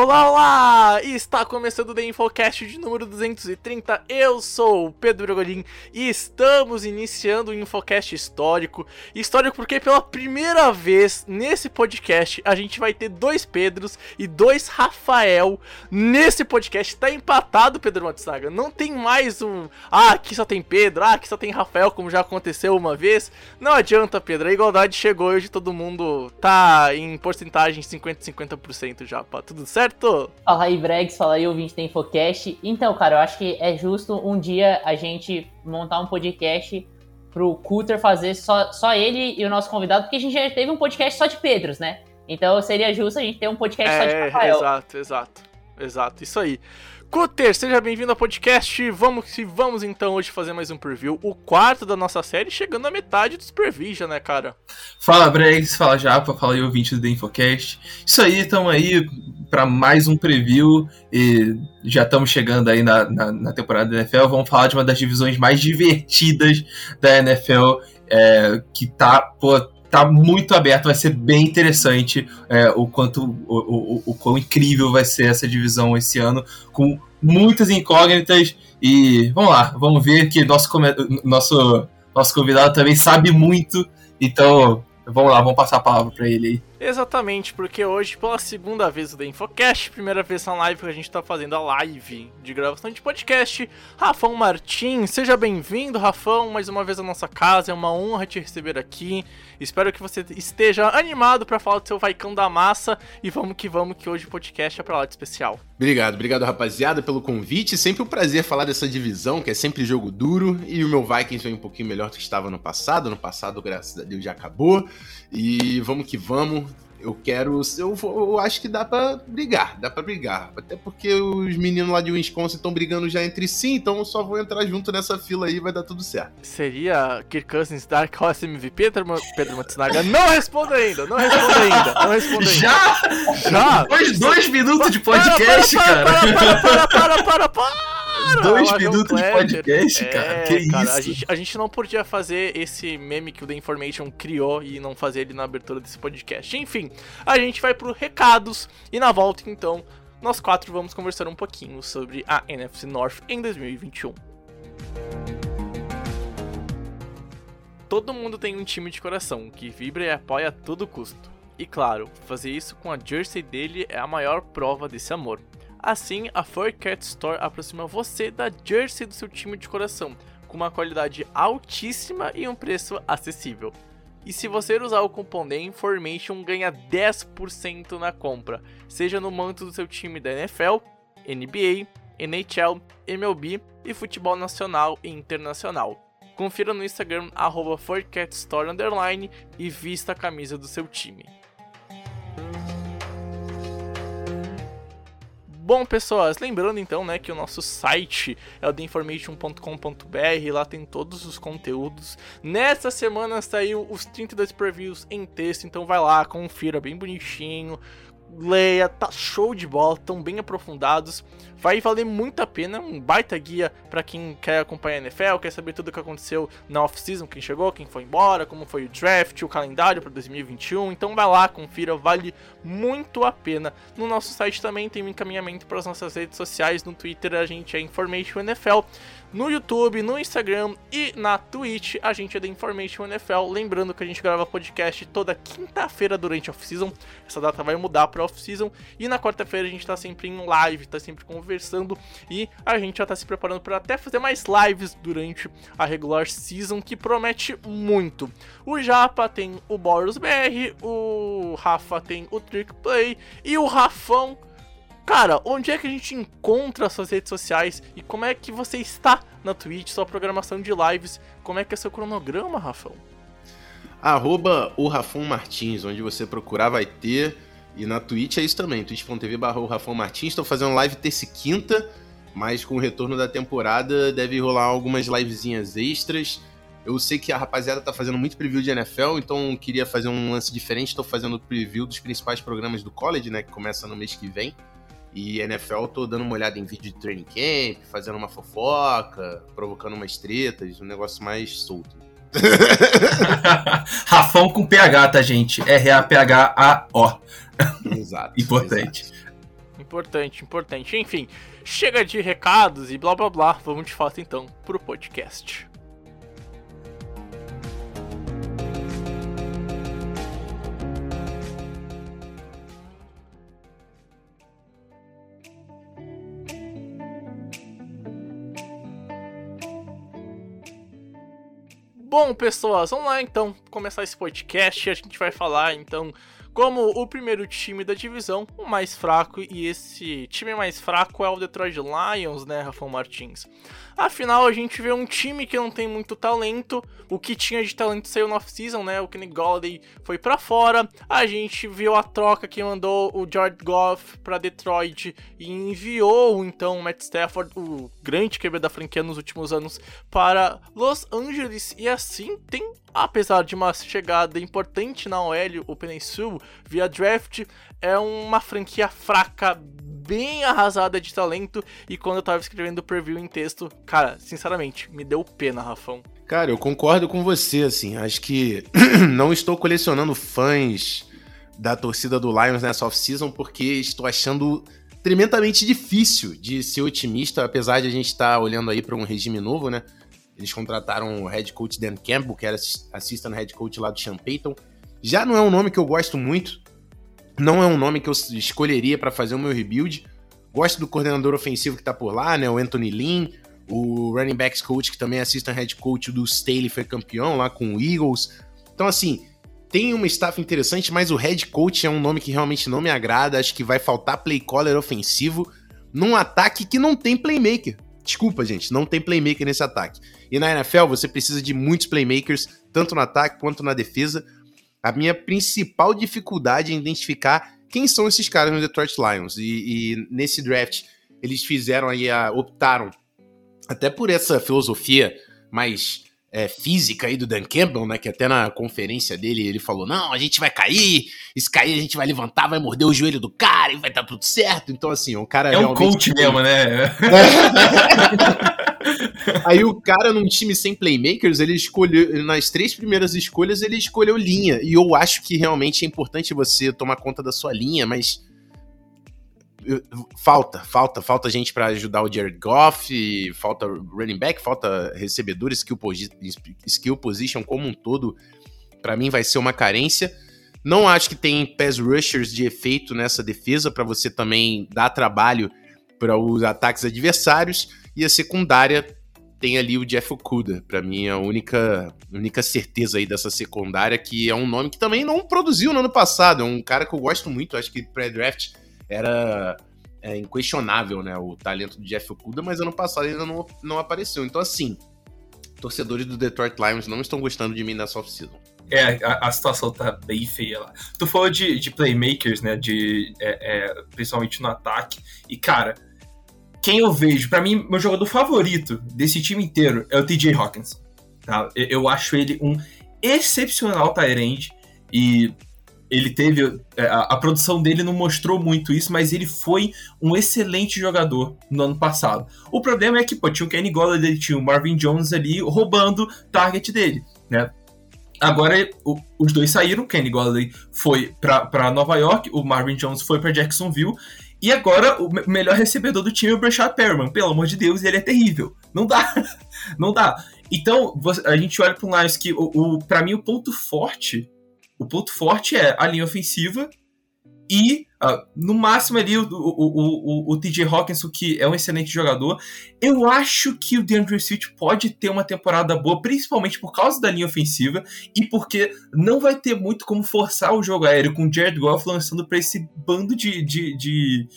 Olá, olá! Está começando o The Infocast de número 230. Eu sou o Pedro Bragolin e estamos iniciando o Infocast histórico. Histórico porque pela primeira vez nesse podcast a gente vai ter dois Pedros e dois Rafael nesse podcast. Tá empatado, Pedro Matsaga. Não tem mais um. Ah, aqui só tem Pedro, ah, aqui só tem Rafael, como já aconteceu uma vez. Não adianta, Pedro. A igualdade chegou hoje, todo mundo tá em porcentagem 50-50% já, pá. Tudo certo? Fala aí, Bregs, fala aí, ouvinte da Infocast. Então, cara, eu acho que é justo um dia a gente montar um podcast pro Cutter fazer só, só ele e o nosso convidado, porque a gente já teve um podcast só de Pedros, né? Então seria justo a gente ter um podcast só de É, Rafael. exato, exato. Exato, isso aí. Cutter, seja bem-vindo ao podcast. Vamos que vamos então hoje fazer mais um preview, o quarto da nossa série, chegando à metade dos previews já, né, cara? Fala Bregs, fala Japa, fala aí ouvinte do The Infocast. Isso aí, estamos aí para mais um preview e já estamos chegando aí na, na, na, temporada da NFL. Vamos falar de uma das divisões mais divertidas da NFL, é, que tá, pô, tá muito aberto, vai ser bem interessante é, o quanto o, o, o, quão incrível vai ser essa divisão esse ano, com muitas incógnitas. E vamos lá, vamos ver que nosso, nosso, nosso convidado também sabe muito, então vamos lá, vamos passar a palavra para ele aí. Exatamente, porque hoje, pela segunda vez o The Infocast, primeira vez na live que a gente tá fazendo a live de gravação de podcast, Rafão Martins, seja bem-vindo, Rafão, mais uma vez à nossa casa, é uma honra te receber aqui. Espero que você esteja animado para falar do seu Vaicão da Massa e vamos que vamos, que hoje o podcast é pra lá de especial. Obrigado, obrigado rapaziada pelo convite. Sempre um prazer falar dessa divisão, que é sempre jogo duro. E o meu Vikings vem um pouquinho melhor do que estava no passado. No passado, graças a Deus, já acabou. E vamos que vamos. Eu quero. Eu, eu acho que dá para brigar, dá para brigar. Até porque os meninos lá de Wisconsin estão brigando já entre si, então eu só vou entrar junto nessa fila aí e vai dar tudo certo. Seria Kirk Cousins Dark Horse MVP, Pedro Matsunaga? Não responda ainda, não responda ainda, não responda ainda. Já? Já? Dois, dois minutos de podcast, para, para, cara. Para, para, para, para, para, para. Dois Lavajão minutos de podcast, É, cara. Que cara, isso? A gente, a gente não podia fazer esse meme que o The Information criou e não fazer ele na abertura desse podcast. Enfim, a gente vai pro recados e na volta, então, nós quatro vamos conversar um pouquinho sobre a NFC North em 2021. Todo mundo tem um time de coração que vibra e apoia a todo custo. E claro, fazer isso com a jersey dele é a maior prova desse amor. Assim, a Furcat Store aproxima você da jersey do seu time de coração, com uma qualidade altíssima e um preço acessível. E se você usar o cupom The Information, ganha 10% na compra, seja no manto do seu time da NFL, NBA, NHL, MLB e futebol nacional e internacional. Confira no Instagram arroba 4catstore underline e vista a camisa do seu time. Bom, pessoas, lembrando então, né, que o nosso site é o theinformation.com.br, lá tem todos os conteúdos. Nessa semana saiu os 32 previews em texto, então vai lá, confira bem bonitinho, leia, tá show de bola, tão bem aprofundados. Vai valer muito a pena, um baita guia para quem quer acompanhar a NFL, quer saber tudo o que aconteceu na off-season, quem chegou, quem foi embora, como foi o draft, o calendário para 2021. Então vai lá, confira, vale muito a pena. No nosso site também tem um encaminhamento para as nossas redes sociais, no Twitter a gente é Information NFL, no YouTube, no Instagram e na Twitch a gente é da Information NFL. Lembrando que a gente grava podcast toda quinta-feira durante a off-season. Essa data vai mudar para off-season e na quarta-feira a gente tá sempre em live, tá sempre conversando e a gente já tá se preparando para até fazer mais lives durante a regular season que promete muito. O Japa tem o Boros BR, o Rafa tem o Trick Play e o Rafão Cara, onde é que a gente encontra suas redes sociais e como é que você está na Twitch, sua programação de lives, como é que é seu cronograma, Rafão? Arroba o Rafão Martins, onde você procurar vai ter. E na Twitch é isso também, twitch.tv barra o Rafão Martins. Estou fazendo live terça e quinta, mas com o retorno da temporada deve rolar algumas livezinhas extras. Eu sei que a rapaziada tá fazendo muito preview de NFL, então queria fazer um lance diferente. Estou fazendo preview dos principais programas do college, né? Que começa no mês que vem. E NFL, tô dando uma olhada em vídeo de training camp, fazendo uma fofoca, provocando umas tretas, um negócio mais solto. Rafão com PH, tá, gente? R-A-P-H-A-O. Exato. Importante. exato. Importante, importante. Enfim, chega de recados e blá blá blá. Vamos de fato então pro podcast. Bom, pessoas, vamos lá então começar esse podcast. A gente vai falar então como o primeiro time da divisão, o mais fraco, e esse time mais fraco é o Detroit Lions, né, Rafael Martins? Afinal, a gente vê um time que não tem muito talento, o que tinha de talento saiu no off-season, né, o Kenny Golladay foi para fora, a gente viu a troca que mandou o Jared Goff para Detroit e enviou então o Matt Stafford, o grande QB da franquia nos últimos anos, para Los Angeles, e assim tem apesar de uma chegada importante na OL, o Peninsul, via draft, é uma franquia fraca, bem arrasada de talento. E quando eu tava escrevendo o preview em texto, cara, sinceramente, me deu pena, Rafão. Cara, eu concordo com você, assim. Acho que não estou colecionando fãs da torcida do Lions nessa off-season porque estou achando tremendamente difícil de ser otimista, apesar de a gente estar tá olhando aí para um regime novo, né? Eles contrataram o head coach Dan Campbell, que era assistant head coach lá do Sean Payton. Já não é um nome que eu gosto muito. Não é um nome que eu escolheria para fazer o meu rebuild. Gosto do coordenador ofensivo que tá por lá, né? O Anthony Lynn. O running backs coach, que também é assistant head coach do Staley, foi campeão lá com o Eagles. Então, assim, tem uma staff interessante, mas o head coach é um nome que realmente não me agrada. Acho que vai faltar play caller ofensivo num ataque que não tem playmaker. Desculpa, gente, não tem playmaker nesse ataque. E na NFL você precisa de muitos playmakers, tanto no ataque quanto na defesa. A minha principal dificuldade é identificar quem são esses caras no Detroit Lions. E, e nesse draft eles fizeram aí, a, optaram até por essa filosofia mais é, física aí do Dan Campbell, né? Que até na conferência dele ele falou: não, a gente vai cair, se cair a gente vai levantar, vai morder o joelho do cara e vai dar tudo certo. Então, assim, o cara. É um coach mesmo, né? Aí o cara, num time sem playmakers, ele escolheu. Nas três primeiras escolhas, ele escolheu linha. E eu acho que realmente é importante você tomar conta da sua linha, mas. Falta, falta, falta gente para ajudar o Jared Goff, falta running back, falta recebedor, skill, skill position como um todo. Para mim vai ser uma carência. Não acho que tem pass rushers de efeito nessa defesa para você também dar trabalho para os ataques adversários. E a secundária tem ali o Jeff Okuda. Para mim, a única, única certeza aí dessa secundária, que é um nome que também não produziu no ano passado. É um cara que eu gosto muito, acho que pré-draft era é, inquestionável, né? O talento do Jeff Okuda, mas ano passado ainda não, não apareceu. Então, assim, torcedores do Detroit Lions não estão gostando de mim nessa off-season. É, a, a, situação tá bem feia lá. Tu falou de, de playmakers, né? De, é, é, principalmente no ataque. E, cara, quem eu vejo, para mim, meu jogador favorito desse time inteiro é o TJ Hawkins. Tá? Eu acho ele um excepcional Tyrande e ele teve. É, a, a, produção dele não mostrou muito isso, mas ele foi um excelente jogador no ano passado. O problema é que pô, tinha o Kenny Golladay, tinha o Marvin Jones ali roubando target dele, né? Agora o, os dois saíram, Kenny Golladay foi para Nova York, o Marvin Jones foi para Jacksonville e agora, o melhor recebedor do time é o Brashad Perriman. Pelo amor de Deus, ele é terrível. Não dá. Não dá. Então, a gente olha para um Lions que, o, o para mim, o ponto forte, o ponto forte é a linha ofensiva e uh, no máximo ali o, o, o, o, TJ Hawkinson, que é um excelente jogador. Eu acho que o DeAndre Swift pode ter uma temporada boa, principalmente por causa da linha ofensiva e porque não vai ter muito como forçar o jogo aéreo com o Jared Goff lançando para esse bando de, de, de,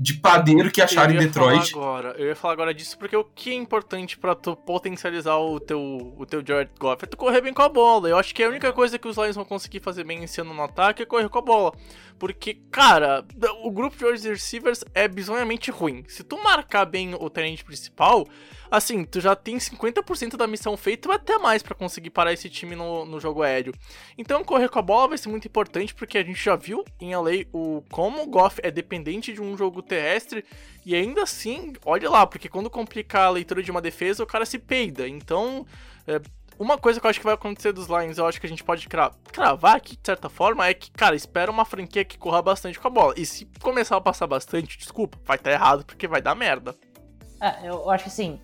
de padeiro que acharam em Detroit. agora, eu ia falar agora disso porque o que é importante pra tu potencializar o teu, o teu Jared Goff é tu correr bem com a bola. Eu acho que a única coisa que os Lions vão conseguir fazer bem esse ano no ataque é correr com a bola. Porque, cara, o grupo de wide receivers é bizonhamente ruim. Se tu marcar bem o tenente principal, assim, tu já tem 50% da missão feita ou até mais pra conseguir parar esse time no, no jogo aéreo. Então, correr com a bola vai ser muito importante porque a gente já viu em LA o como o Goff é dependente de um jogo terrestre e ainda assim, olha lá, porque quando complicar a leitura de uma defesa, o cara se peida. Então, é, uma coisa que eu acho que vai acontecer dos Lions, eu acho que a gente pode cra cravar aqui de certa forma, é que, cara, espera uma franquia que corra bastante com a bola. E se começar a passar bastante, desculpa, vai estar tá errado porque vai dar merda. É, eu acho que assim.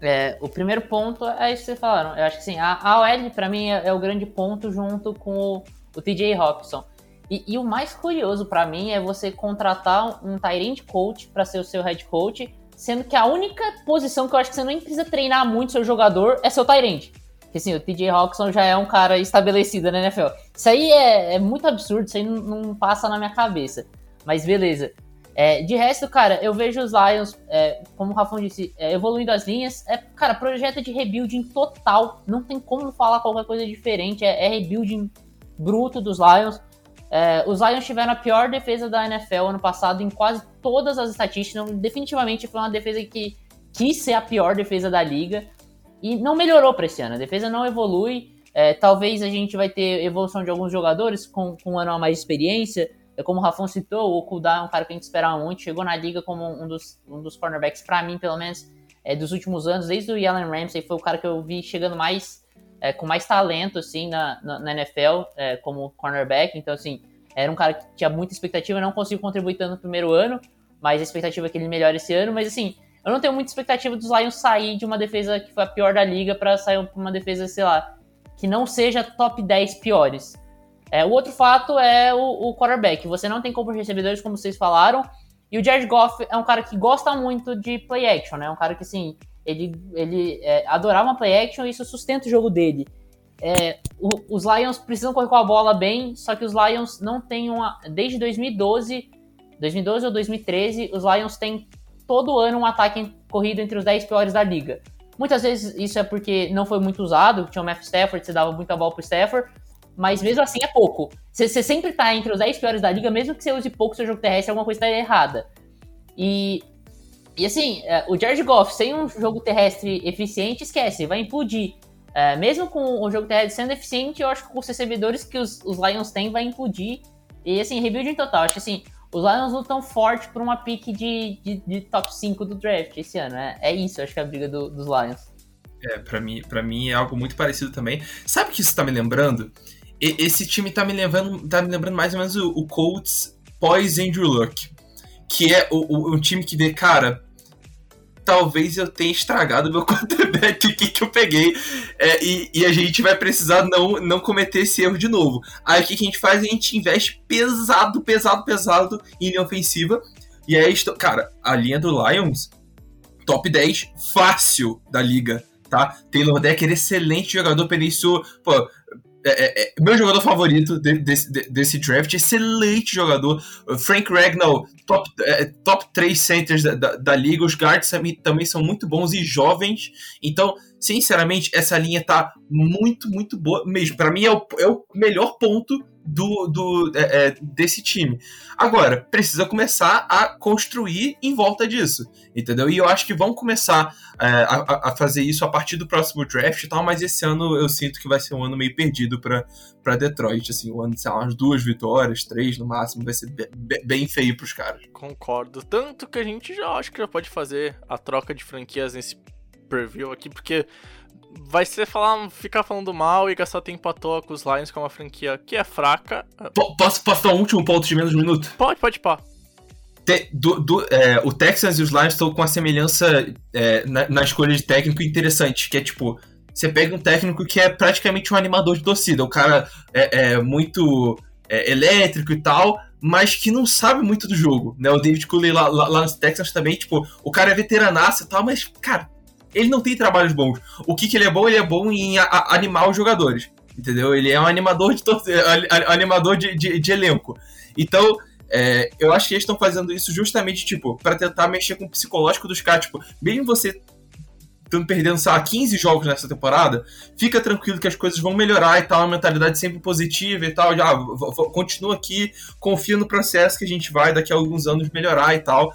É, o primeiro ponto é isso que vocês falaram. Eu acho que assim, a, a OL pra mim é, é, o grande ponto junto com o, o TJ Hawkinson. E, e, o mais curioso para mim é você contratar um Tyrant coach para ser o seu head coach Sendo que a única posição que eu acho que você nem precisa treinar muito seu jogador é seu Tyrande. Porque assim, o TJ Hawkinson já é um cara estabelecido na NFL. Isso aí é, é muito absurdo, isso aí não, não, passa na minha cabeça. Mas beleza. É, de resto, cara, eu vejo os Lions, é, como o Rafão disse, é, evoluindo as linhas. É, cara, projeto de rebuilding total. Não tem como falar qualquer coisa diferente. É, é rebuilding bruto dos Lions. É, os Lions tiveram a pior defesa da NFL ano passado em quase todas as estatísticas. Definitivamente foi uma defesa que quis ser a pior defesa da liga e não melhorou para esse ano. A defesa não evolui. É, talvez a gente vai ter evolução de alguns jogadores com, com um ano a mais de experiência. É como o Rafão citou, o Okuda é um cara que a gente esperava muito. Chegou na liga como um dos, um dos cornerbacks, para mim, pelo menos, é, dos últimos anos. Desde o Allen Ramsey, foi o cara que eu vi chegando mais é, com mais talento, assim, na, na, na NFL, é, como cornerback. Então, assim, era um cara que tinha muita expectativa, não conseguiu contribuir tanto no primeiro ano, mas a expectativa é que ele melhore esse ano. Mas, assim, eu não tenho muita expectativa dos Lions sair de uma defesa que foi a pior da liga para sair para uma defesa, sei lá, que não seja top 10 piores. É, o outro fato é o, o quarterback. Você não tem como recebedores, como vocês falaram. E o Jared Goff é um cara que gosta muito de play action, né? É um cara que, assim, ele, ele é, adorava uma play action e isso sustenta o jogo dele. É, o, os Lions precisam correr com a bola bem, só que os Lions não têm uma. Desde 2012, 2012 ou 2013, os Lions têm todo ano um ataque corrido entre os 10 piores da liga. Muitas vezes isso é porque não foi muito usado, tinha o Matthew Stafford, você dava muita bola pro Stafford, mas mesmo assim é pouco. Você, você sempre tá entre os 10 piores da liga, mesmo que você use pouco seu jogo terrestre, alguma coisa tá errada. E e assim, é, o Jared Goff sem um jogo terrestre eficiente, esquece, vai implodir. É, mesmo com o jogo terrestre sendo eficiente, eu acho que com os recebedores que os, os Lions têm, vai implodir. E assim, rebuild total. Acho que assim, os Lions lutam forte por uma pick de, de, de, top 5 do draft esse ano. É, é isso, acho que é a briga do, dos Lions. É, pra mim, mim é algo muito parecido também. Sabe o que isso tá me lembrando? E, esse time tá me lembrando, tá me lembrando mais ou menos o, o Colts pós Andrew Luck. Que é o, o, um time que vê, cara, talvez eu tenha estragado meu quarterback aqui que eu peguei. É, e, e, a gente vai precisar não, não cometer esse erro de novo. Aí o que, que a gente faz? A gente investe pesado, pesado, pesado em linha ofensiva. E aí, cara, a linha do Lions, top 10 fácil da liga, tá? Taylor Decker, excelente jogador, Penício, pô, é, é, é, meu jogador favorito de, de, desse draft, excelente jogador. Frank Ragnall, top, é, top 3 centers da, da, da, liga. Os guards também são muito bons e jovens. Então, sinceramente, essa linha tá muito, muito boa mesmo. Para mim, é o, é o melhor ponto do, do é, é, desse time. Agora, precisa começar a construir em volta disso, entendeu? E eu acho que vão começar é, a, a, fazer isso a partir do próximo draft e tal, mas esse ano eu sinto que vai ser um ano meio perdido para Detroit, assim, um ano, sei lá, umas duas vitórias, três no máximo, vai ser bem, bem feio pros caras. Concordo. Tanto que a gente já acho que já pode fazer a troca de franquias nesse preview aqui, porque vai ser falar, ficar falando mal e gastar tempo à toa com os Lions, que é uma franquia que é fraca. P posso, posso dar um último ponto de menos de um minuto? Pode, pode, pá. Do, do, é, o Texans e os Lions estão com uma semelhança é, na, na, escolha de técnico interessante, que é tipo, você pega um técnico que é praticamente um animador de torcida, o cara é, é muito é, elétrico e tal, mas que não sabe muito do jogo, né? O David Cooley lá, lá, lá nos Texans também, tipo, o cara é veteranaço e tal, mas, cara, ele não tem trabalhos bons. O que, que ele é bom? Ele é bom em a, a, animar os jogadores. Entendeu? Ele é um animador de, animador de, de, de elenco. Então, É, eu acho que eles estão fazendo isso justamente, tipo, para tentar mexer com o psicológico dos caras. Tipo, mesmo você estando perdendo, sei lá, 15 jogos nessa temporada, fica tranquilo que as coisas vão melhorar e tal, a mentalidade sempre positiva e tal. Já continua aqui, confia no processo que a gente vai daqui a alguns anos melhorar e tal.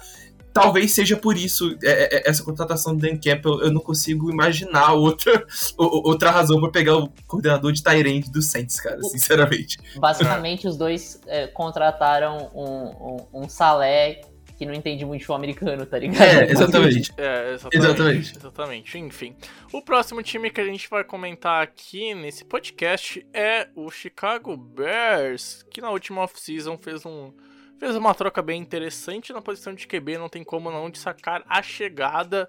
Talvez seja por isso é, é, essa contratação do Dan Campbell. Eu não consigo imaginar outra, outra razão para pegar o coordenador de Tyrande do Saints, cara, sinceramente. Basicamente, os dois é, contrataram um, um, um Salé que não entende muito futebol americano, tá ligado? É, exatamente. É, exatamente. Exatamente. Exatamente. Enfim. O próximo time que a gente vai comentar aqui nesse podcast é o Chicago Bears, que na última off-season fez um fez uma troca bem interessante na posição de QB, não tem como não destacar a chegada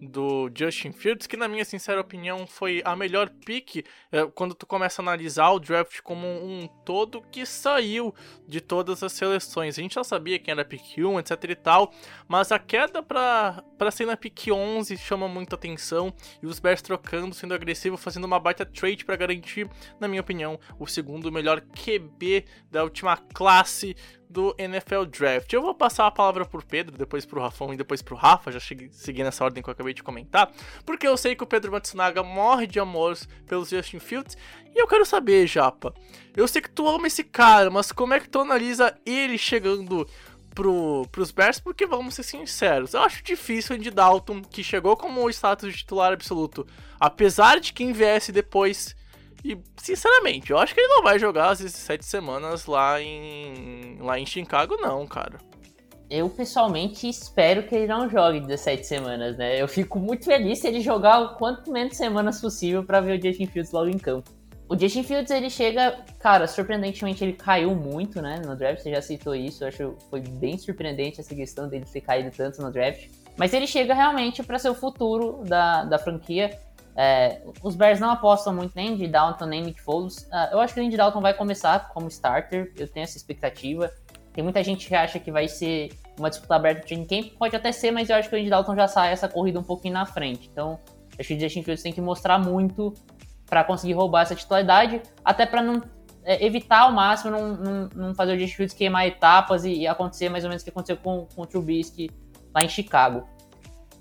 do Justin Fields, que na minha sincera opinião foi a melhor pick é, quando tu começa a analisar o draft como um todo que saiu de todas as seleções. A gente já sabia quem era pick 1, etc e tal, mas a queda para ser na pick 11 chama muita atenção e os Bears trocando, sendo agressivo, fazendo uma baita trade para garantir, na minha opinião, o segundo melhor QB da última classe do NFL Draft. Eu vou passar a palavra por Pedro, depois pro Rafão e depois pro Rafa, já cheguei, segui nessa ordem que eu acabei de comentar, porque eu sei que o Pedro Matsunaga morre de amor pelos Justin Fields, e eu quero saber, Japa, eu sei que tu ama esse cara, mas como é que tu analisa ele chegando pro, pros Bears, porque vamos ser sinceros, eu acho difícil o Andy Dalton, que chegou como o status de titular absoluto, apesar de quem viesse depois e, sinceramente, eu acho que ele não vai jogar as 17 semanas lá em, lá em Chicago, não, cara. Eu, pessoalmente, espero que ele não jogue 17 semanas, né? Eu fico muito feliz se ele jogar o quanto menos semanas possível para ver o Justin Fields logo em campo. O Justin Fields, ele chega, cara, surpreendentemente ele caiu muito, né, no draft, você já citou isso, eu acho que foi bem surpreendente essa questão dele ter caído tanto no draft. Mas ele chega realmente para ser o futuro da, da franquia. É, os Bears não apostam muito nem de Dalton nem Nick Foles. Uh, eu acho que o Andy Dalton vai começar como starter, eu tenho essa expectativa. Tem muita gente que acha que vai ser uma disputa aberta de camp, pode até ser, mas eu acho que o Andy Dalton já sai essa corrida um pouquinho na frente. Então, acho que o Justin Fields tem que mostrar muito para conseguir roubar essa titularidade, até para não é, evitar ao máximo não, não, não, fazer o Justin Fields queimar etapas e, e, acontecer mais ou menos o que aconteceu com, com o Trubisky lá em Chicago.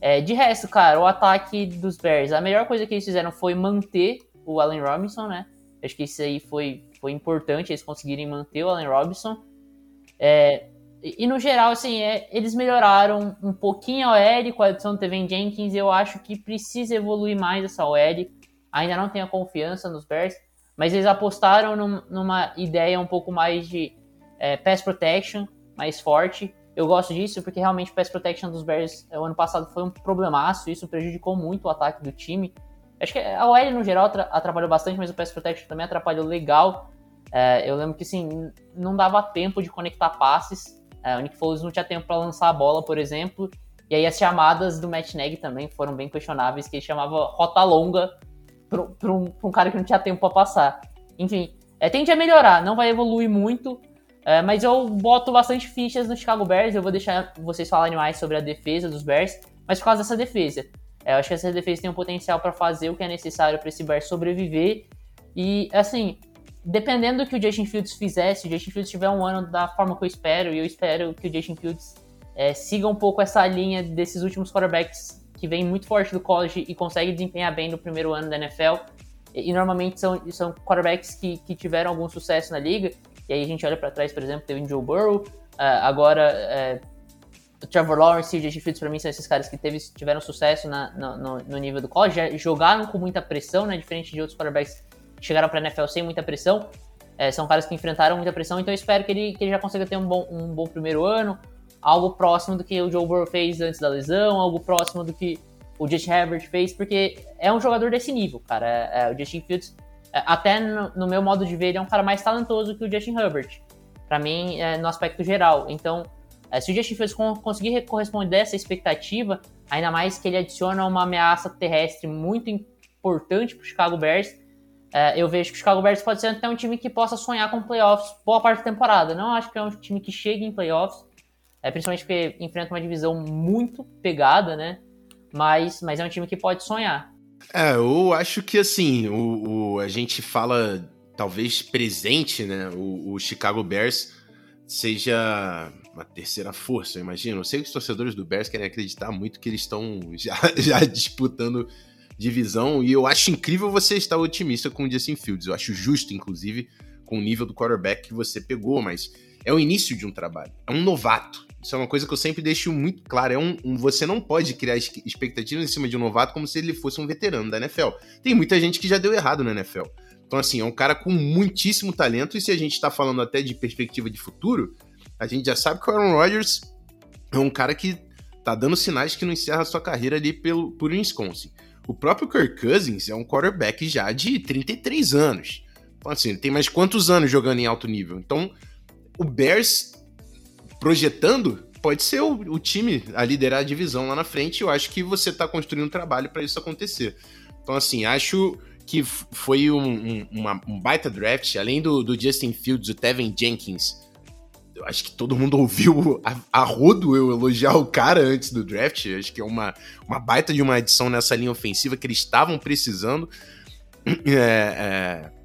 É, de resto, cara, o ataque dos Bears, a melhor coisa que eles fizeram foi manter o Allen Robinson, né? Acho que isso aí foi, foi importante, eles conseguirem manter o Allen Robinson. É, e, no geral, assim, é, eles melhoraram um pouquinho a OL com a adição do Tevin Jenkins. Eu acho que precisa evoluir mais essa OL. Ainda não tenho confiança nos Bears, mas eles apostaram num, numa ideia um pouco mais de é, pass protection, mais forte. Eu gosto disso porque realmente o pass protection dos Bears é, o ano passado foi um problemaço, isso prejudicou muito o ataque do time. Acho que a OL no geral atrapalhou bastante, mas o pass protection também atrapalhou legal. É, eu lembro que assim, não dava tempo de conectar passes. É, o Nick Foles não tinha tempo para lançar a bola, por exemplo. E aí as chamadas do Matt Nagy também foram bem questionáveis, que ele chamava rota longa para um, um, cara que não tinha tempo para passar. Enfim, é, tende a melhorar, não vai evoluir muito, é, mas eu boto bastante fichas no Chicago Bears. Eu vou deixar vocês falarem mais sobre a defesa dos Bears, mas por causa dessa defesa. É, eu acho que essa defesa tem um potencial para fazer o que é necessário para esse Bears sobreviver. E, assim, dependendo do que o Justin Fields fizesse, se o Justin Fields tiver um ano da forma que eu espero, e eu espero que o Justin Fields é, siga um pouco essa linha desses últimos quarterbacks que vem muito forte do college e consegue desempenhar bem no primeiro ano da NFL. E, e normalmente são, são quarterbacks que, que tiveram algum sucesso na liga e aí a gente olha para trás, por exemplo, teve o Joe Burrow, uh, agora uh, o Trevor Lawrence e o Justin Fields, para mim, são esses caras que teve, tiveram sucesso na, no, no, nível do college, já jogaram com muita pressão, né, diferente de outros quarterbacks que chegaram para a NFL sem muita pressão. É, são caras que enfrentaram muita pressão, então eu espero que ele, que ele já consiga ter um bom, um bom primeiro ano, algo próximo do que o Joe Burrow fez antes da lesão, algo próximo do que o Justin Herbert fez, porque é um jogador desse nível, cara. É, é, o Justin Fields é, até no, no, meu modo de ver, ele é um cara mais talentoso que o Justin Herbert. Para mim, é, no aspecto geral. Então, é, se o Justin Fields conseguir corresponder a essa expectativa, ainda mais que ele adiciona uma ameaça terrestre muito importante para o Chicago Bears, é, eu vejo que o Chicago Bears pode ser até um time que possa sonhar com playoffs boa parte da temporada. Não acho que é um time que chegue em playoffs, é, principalmente porque enfrenta uma divisão muito pegada, né? Mas, mas é um time que pode sonhar. É, eu acho que assim, o, o a gente fala talvez presente, né? O, o, Chicago Bears seja uma terceira força, eu imagino. Eu sei que os torcedores do Bears querem acreditar muito que eles estão já, já disputando divisão e eu acho incrível você estar otimista com o Justin Fields. Eu acho justo, inclusive, com o nível do quarterback que você pegou, mas é o início de um trabalho. É um novato. Isso é uma coisa que eu sempre deixo muito claro. É um, um, você não pode criar expectativas em cima de um novato como se ele fosse um veterano da NFL. Tem muita gente que já deu errado na NFL. Então, assim, é um cara com muitíssimo talento. E se a gente está falando até de perspectiva de futuro, a gente já sabe que o Aaron Rodgers é um cara que tá dando sinais que não encerra a sua carreira ali pelo, por Wisconsin. O próprio Kirk Cousins é um quarterback já de 33 anos. Então, assim, tem mais quantos anos jogando em alto nível? Então, o Bears projetando pode ser o, o, time a liderar a divisão lá na frente. Eu acho que você está construindo um trabalho para isso acontecer. Então, assim, acho que foi um, um, uma, um baita draft. Além do, do, Justin Fields, o Tevin Jenkins. Eu acho que todo mundo ouviu a, a rodo eu elogiar o cara antes do draft. Eu acho que é uma, uma baita de uma adição nessa linha ofensiva que eles estavam precisando. É, é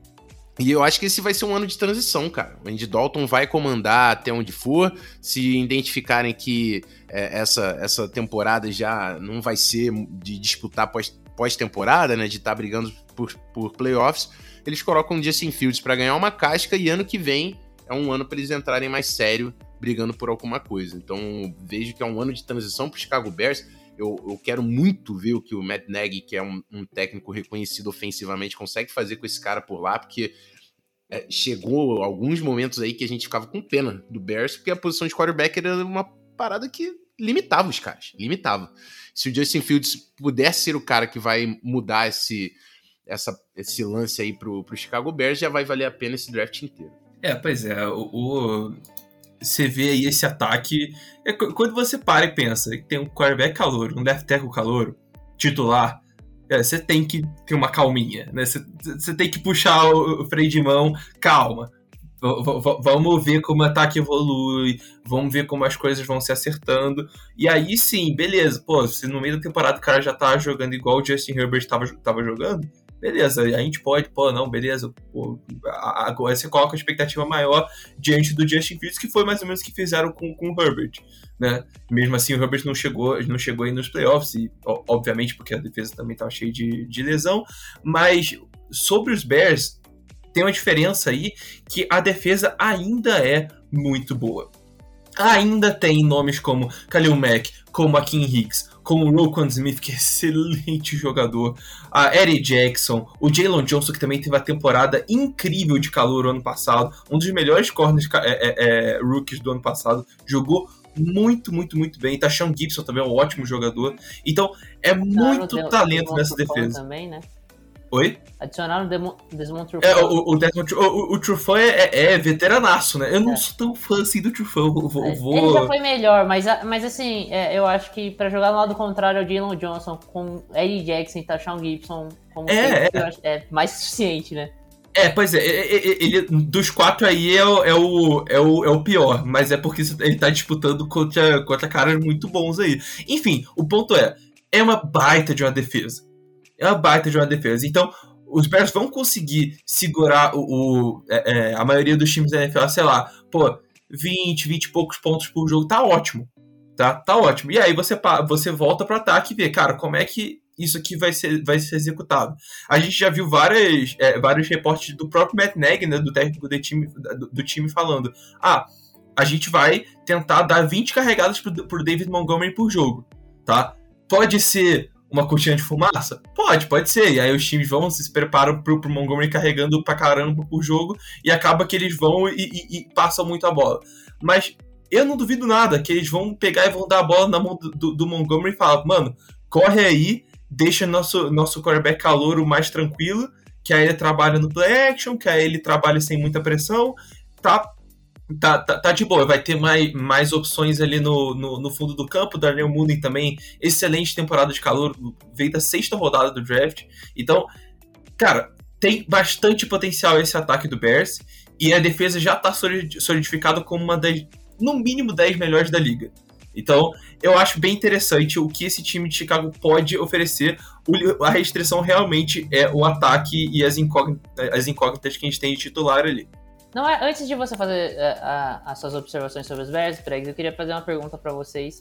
e eu acho que esse vai ser um ano de transição, cara. O Andy Dalton vai comandar até onde for. Se identificarem que é, essa, essa temporada já não vai ser de disputar pós-temporada, pós né? De estar tá brigando por, por playoffs, eles colocam o Justin Fields para ganhar uma casca e ano que vem é um ano para eles entrarem mais sério, brigando por alguma coisa. Então vejo que é um ano de transição para Chicago Bears. Eu, eu, quero muito ver o que o Matt Nagy, que é um, um, técnico reconhecido ofensivamente, consegue fazer com esse cara por lá, porque é, chegou alguns momentos aí que a gente ficava com pena do Bears, porque a posição de quarterback era uma parada que limitava os caras, limitava. Se o Justin Fields puder ser o cara que vai mudar esse, essa, esse lance aí pro, pro Chicago Bears, já vai valer a pena esse draft inteiro. É, pois é, o, o você vê aí esse ataque. É, quando você para e pensa que tem um quarterback calor, um left tackle calor, titular, é, você tem que ter uma calminha, né? Você, tem que puxar o, o freio de mão, calma. Vamos ver como o ataque evolui, vamos ver como as coisas vão se acertando. E aí sim, beleza. Pô, se no meio da temporada o cara já tá jogando igual o Justin Herbert estava tava jogando, beleza, a gente pode, pô, não, beleza, pô, agora você coloca a expectativa maior diante do Justin Fields, que foi mais ou menos o que fizeram com, com o Herbert, né? Mesmo assim, o Herbert não chegou, não chegou aí nos playoffs, e, obviamente porque a defesa também estava cheia de, de lesão, mas sobre os Bears, tem uma diferença aí que a defesa ainda é muito boa. Ainda tem nomes como Khalil Mack, como a Kim Hicks, como o Roquan Smith, que é excelente jogador, a Eddie Jackson, o Jalen Johnson, que também teve uma temporada incrível de calor ano passado, um dos melhores corners é, é, é, rookies do ano passado, jogou muito, muito, muito bem. Sean Gibson também é um ótimo jogador. Então, é muito talento nessa defesa. Também, né? Oi? Adicionaram o Desmond Trufant. É, o, o, Desmond, o, o é, é, é, veteranaço, né? Eu não é. sou tão fã assim do Trufant. Vou, é, vou... Ele já foi melhor, mas, mas assim, é, eu acho que pra jogar no lado contrário, o Jalen Johnson com Eddie Jackson e Tashawn Gibson como é, tempo, é. mais suficiente, né? É, pois é, ele, dos quatro aí é o, é, o, é, o, é o pior, mas é porque ele tá disputando contra, contra caras muito bons aí. Enfim, o ponto é, é uma baita de uma defesa é uma baita de uma defesa. Então, os Bears vão conseguir segurar o, o é, é, a maioria dos times da NFL, sei lá, pô, 20, 20 e poucos pontos por jogo, tá ótimo. Tá, tá ótimo. E aí você, você volta para ataque e vê, cara, como é que isso aqui vai ser, vai ser executado. A gente já viu várias, é, vários reportes do próprio Matt Nagy, né, do técnico do time, do, do, time, falando: ah, a gente vai tentar dar 20 carregadas pro, pro David Montgomery por jogo, tá? Pode ser uma cortina de fumaça? Pode, pode ser. E aí os times vão, se preparam pro, pro Montgomery carregando pra caramba por jogo e acaba que eles vão e, e, e, passam muito a bola. Mas eu não duvido nada que eles vão pegar e vão dar a bola na mão do, do, do Montgomery e falar, mano, corre aí, deixa nosso, nosso quarterback calouro mais tranquilo, que aí ele trabalha no play action, que aí ele trabalha sem muita pressão, tá Tá, tá, tá, de boa, vai ter mais, mais opções ali no, no, no fundo do campo. Darnell Mooney também, excelente temporada de calor, veio da sexta rodada do draft. Então, cara, tem bastante potencial esse ataque do Bears e a defesa já tá solidificada como uma das, no mínimo, 10 melhores da liga. Então, eu acho bem interessante o que esse time de Chicago pode oferecer. a restrição realmente é o ataque e as as incógnitas que a gente tem de titular ali. Não é, antes de você fazer é, a- as suas observações sobre os Bears, Pregs, eu queria fazer uma pergunta pra vocês.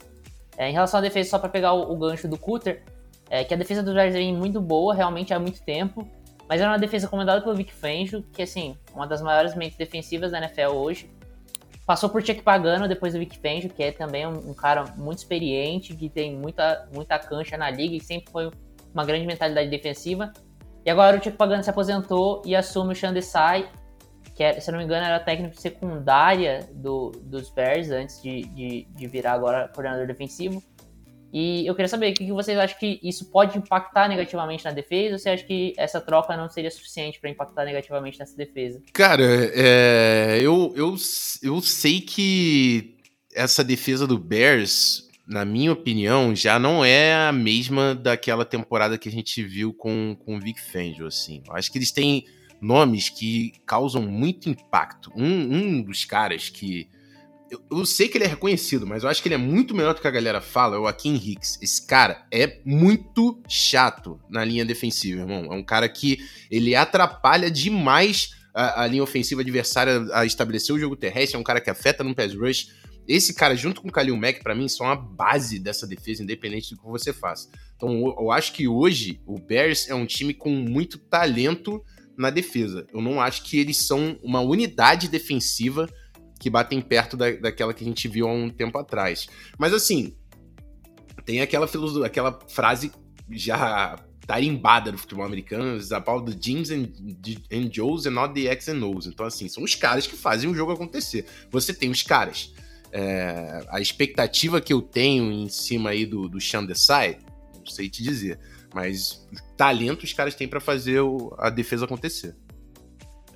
É, em relação à defesa, só pra pegar o, o gancho do Cutter, é, que a defesa dos Bears vem muito boa, realmente há muito tempo, mas era uma defesa comandada pelo Vic Fangio, que assim, uma das maiores mentes defensivas da NFL hoje. Passou por Chuck Pagano depois do Vic Fangio, que é também um, um cara muito experiente, que tem muita, muita cancha na liga e sempre foi uma grande mentalidade defensiva. E agora o Chuck Pagano se aposentou e assume o Sean Desai, que é, se não me engano era técnico secundária do, dos Bears antes de, de, de virar agora coordenador defensivo. E eu queria saber o que que vocês acham que isso pode impactar negativamente na defesa ou você acha que essa troca não seria suficiente para impactar negativamente nessa defesa? Cara, é, eu, eu, eu sei que essa defesa do Bears, na minha opinião, já não é a mesma daquela temporada que a gente viu com, com o Vic Fangio, assim. Eu acho que eles têm nomes que causam muito impacto. Um, um dos caras que... Eu, eu sei que ele é reconhecido, mas eu acho que ele é muito melhor do que a galera fala, é o Akin Hicks. Esse cara é muito chato na linha defensiva, irmão. É um cara que ele atrapalha demais a, a linha ofensiva adversária a estabelecer o jogo terrestre, é um cara que afeta no pass rush. Esse cara, junto com o Kalil Mack, pra mim, são a base dessa defesa, independente do que você faça. Então, eu acho que hoje o Bears é um time com muito talento na defesa. Eu não acho que eles são uma unidade defensiva que batem perto da, daquela que a gente viu há um tempo atrás. Mas assim, tem aquela, aquela frase já tarimbada do futebol americano, is about the Jims and, and Joes and not the X and O's. Então, assim, são os caras que fazem o jogo acontecer. Você tem os caras. É, a expectativa que eu tenho em cima aí do, do Sean Desai, não sei te dizer. Mas talento os caras têm pra fazer o- a defesa acontecer.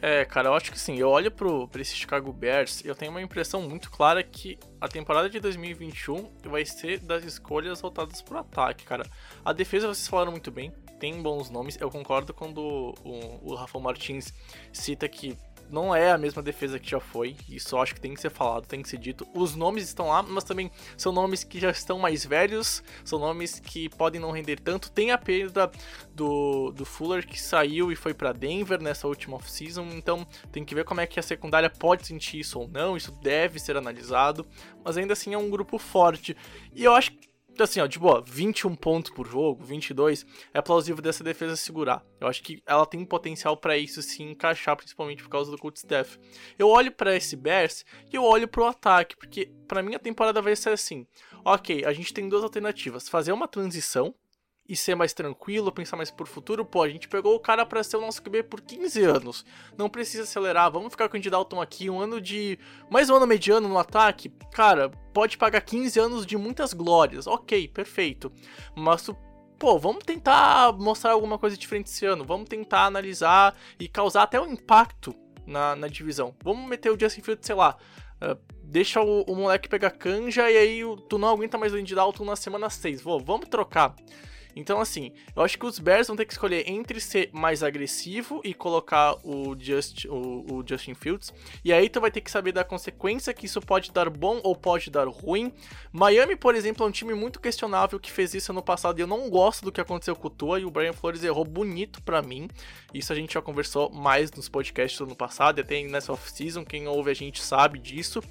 É, cara, eu acho que sim. Eu olho pro, pra esse Chicago Bears e eu tenho uma impressão muito clara que a temporada de 2021 vai ser das escolhas voltadas pro ataque, cara. A defesa vocês falaram muito bem, tem bons nomes. Eu concordo quando o, o Rafa Martins cita que não é a mesma defesa que já foi. Isso eu acho que tem que ser falado, tem que ser dito. Os nomes estão lá, mas também são nomes que já estão mais velhos, são nomes que podem não render tanto. Tem a perda do, do Fuller que saiu e foi pra Denver nessa última off-season, então tem que ver como é que a secundária pode sentir isso ou não, isso deve ser analisado, mas ainda assim é um grupo forte. E eu acho que assim, ó, de boa, 21 pontos por jogo, 22, é plausível dessa defesa segurar. Eu acho que ela tem um potencial pra isso se encaixar, principalmente por causa do coach staff. Eu olho pra esse Bears e eu olho pro ataque, porque pra mim a temporada vai ser assim. OK, a gente tem duas alternativas: fazer uma transição e ser mais tranquilo, pensar mais por futuro, pô, a gente pegou o cara pra ser o nosso QB por 15 anos. Não precisa acelerar, vamos ficar com o Dalton aqui, um ano de. Mais um ano mediano no ataque. Cara, pode pagar 15 anos de muitas glórias. Ok, perfeito. Mas tu pô, vamos tentar mostrar alguma coisa diferente esse ano, vamos tentar analisar e causar até um impacto na, na divisão. Vamos meter o Justin Fields, sei lá, uh, deixa o, o, moleque pegar canja e aí tu não aguenta mais o Andy Dalton na semana 6. Vou, vamos trocar. Então, assim, eu acho que os Bears vão ter que escolher entre ser mais agressivo e colocar o, Just, o, o, Justin Fields. E aí tu vai ter que saber da consequência que isso pode dar bom ou pode dar ruim. Miami, por exemplo, é um time muito questionável que fez isso ano passado e eu não gosto do que aconteceu com o Tua e o Brian Flores errou bonito para mim. Isso a gente já conversou mais nos podcasts do ano passado e até nessa off-season. Quem ouve a gente sabe disso.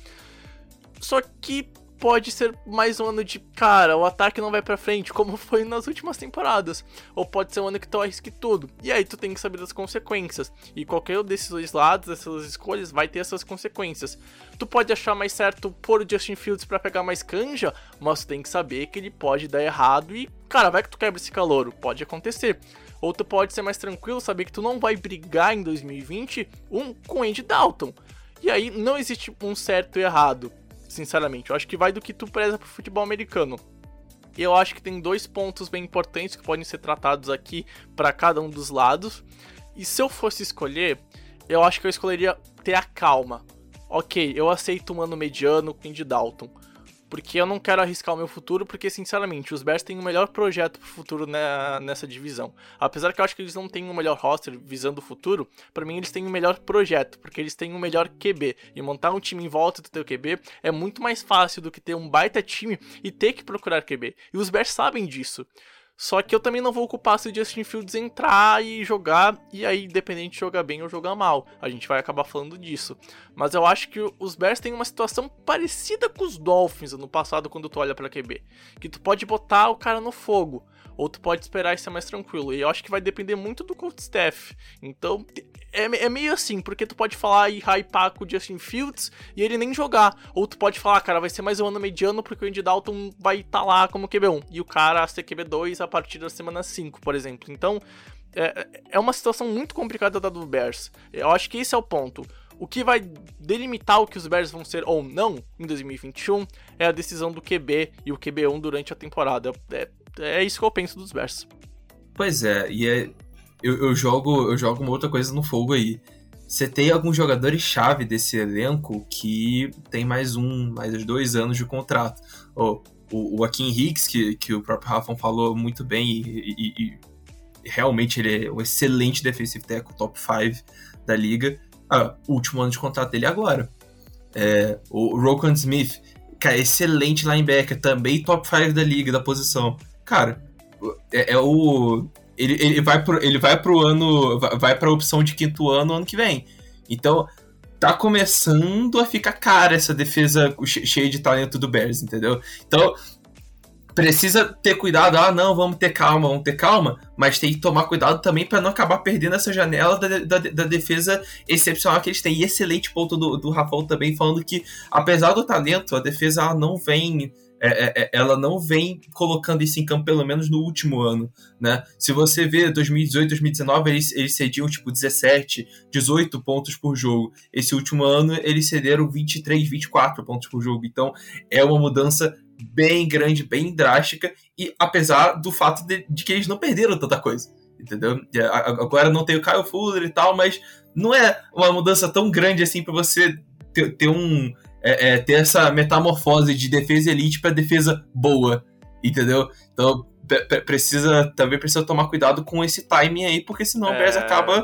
Só que pode ser mais um ano de, cara, o ataque não vai pra frente, como foi nas últimas temporadas. Ou pode ser um ano que tu arrisque tudo. E aí tu tem que saber das consequências. E qualquer um desses dois lados, dessas escolhas, vai ter essas consequências. Tu pode achar mais certo pôr o Justin Fields para pegar mais canja, mas tu tem que saber que ele pode dar errado e, cara, vai que tu quebra esse calouro. Pode acontecer. Ou tu pode ser mais tranquilo, saber que tu não vai brigar em 2020 um, com Andy Dalton. E aí não existe um certo e errado sinceramente. Eu acho que vai do que tu preza pro futebol americano. Eu acho que tem dois pontos bem importantes que podem ser tratados aqui para cada um dos lados. E se eu fosse escolher, eu acho que eu escolheria ter a calma. Ok, eu aceito um ano mediano com Andy Dalton. Porque eu não quero arriscar o meu futuro, porque sinceramente, os Bears têm o melhor projeto pro futuro na, nessa divisão. Apesar que eu acho que eles não têm o melhor roster visando o futuro, para mim eles têm o melhor projeto, porque eles têm o melhor QB. E montar um time em volta do teu QB é muito mais fácil do que ter um baita time e ter que procurar QB. E os Bears sabem disso. Só que eu também não vou culpar se o Justin Fields entrar e jogar, e aí, independente de jogar bem ou jogar mal. A gente vai acabar falando disso. Mas eu acho que os Bears têm uma situação parecida com os Dolphins ano passado, quando tu olha pra QB. Que tu pode botar o cara no fogo ou tu pode esperar e ser mais tranquilo. E eu acho que vai depender muito do coach staff. Então, é, é meio assim, porque tu pode falar e hypar com o Justin Fields e ele nem jogar. Ou tu pode falar, cara, vai ser mais um ano mediano porque o Andy Dalton vai estar tá lá como QB1 e o cara ser QB2 a partir da semana 5, por exemplo. Então, é, é uma situação muito complicada da do Bears. Eu acho que esse é o ponto. O que vai delimitar o que os Bears vão ser ou não em 2021 é a decisão do QB e o QB1 durante a temporada. É, é isso que eu penso dos Bears. Pois é, e é, eu, eu, jogo eu jogo uma outra coisa no fogo aí. Você tem alguns jogadores-chave desse elenco que tem mais um, mais dois anos de contrato. Oh, o, o Akin Hicks, que, que o próprio Rafa falou muito bem, e, e, e, realmente ele é um excelente defensive tackle, top 5 da liga. Ah, último ano de contrato dele agora. É, o Rokan Smith, cara, excelente linebacker, também top 5 da liga, da posição cara, é, é o. Ele, ele, vai pro, ele vai pro ano. Vai pra opção de quinto ano ano que vem. Então, tá começando a ficar cara essa defesa cheia de talento do Bears, entendeu? Então, precisa ter cuidado. Ah, não, vamos ter calma, vamos ter calma. Mas tem que tomar cuidado também para não acabar perdendo essa janela da, da, da, defesa excepcional que eles têm. E excelente ponto do, do Rafael também, falando que, apesar do talento, a defesa não vem é, é, é, ela não vem colocando isso em campo pelo menos no último ano, né? Se você vê 2018, 2019, eles, eles cediam tipo 17, 18 pontos por jogo. Esse último ano eles cederam 23, 24 pontos por jogo. Então é uma mudança bem grande, bem drástica, e apesar do fato de, de que eles não perderam tanta coisa, entendeu? Agora não tem o Kyle Fuller e tal, mas não é uma mudança tão grande assim para você ter, ter um é, é, ter essa metamorfose de defesa elite para defesa boa, entendeu? Então precisa também precisa tomar cuidado com esse timing aí, porque senão é... o Bears acaba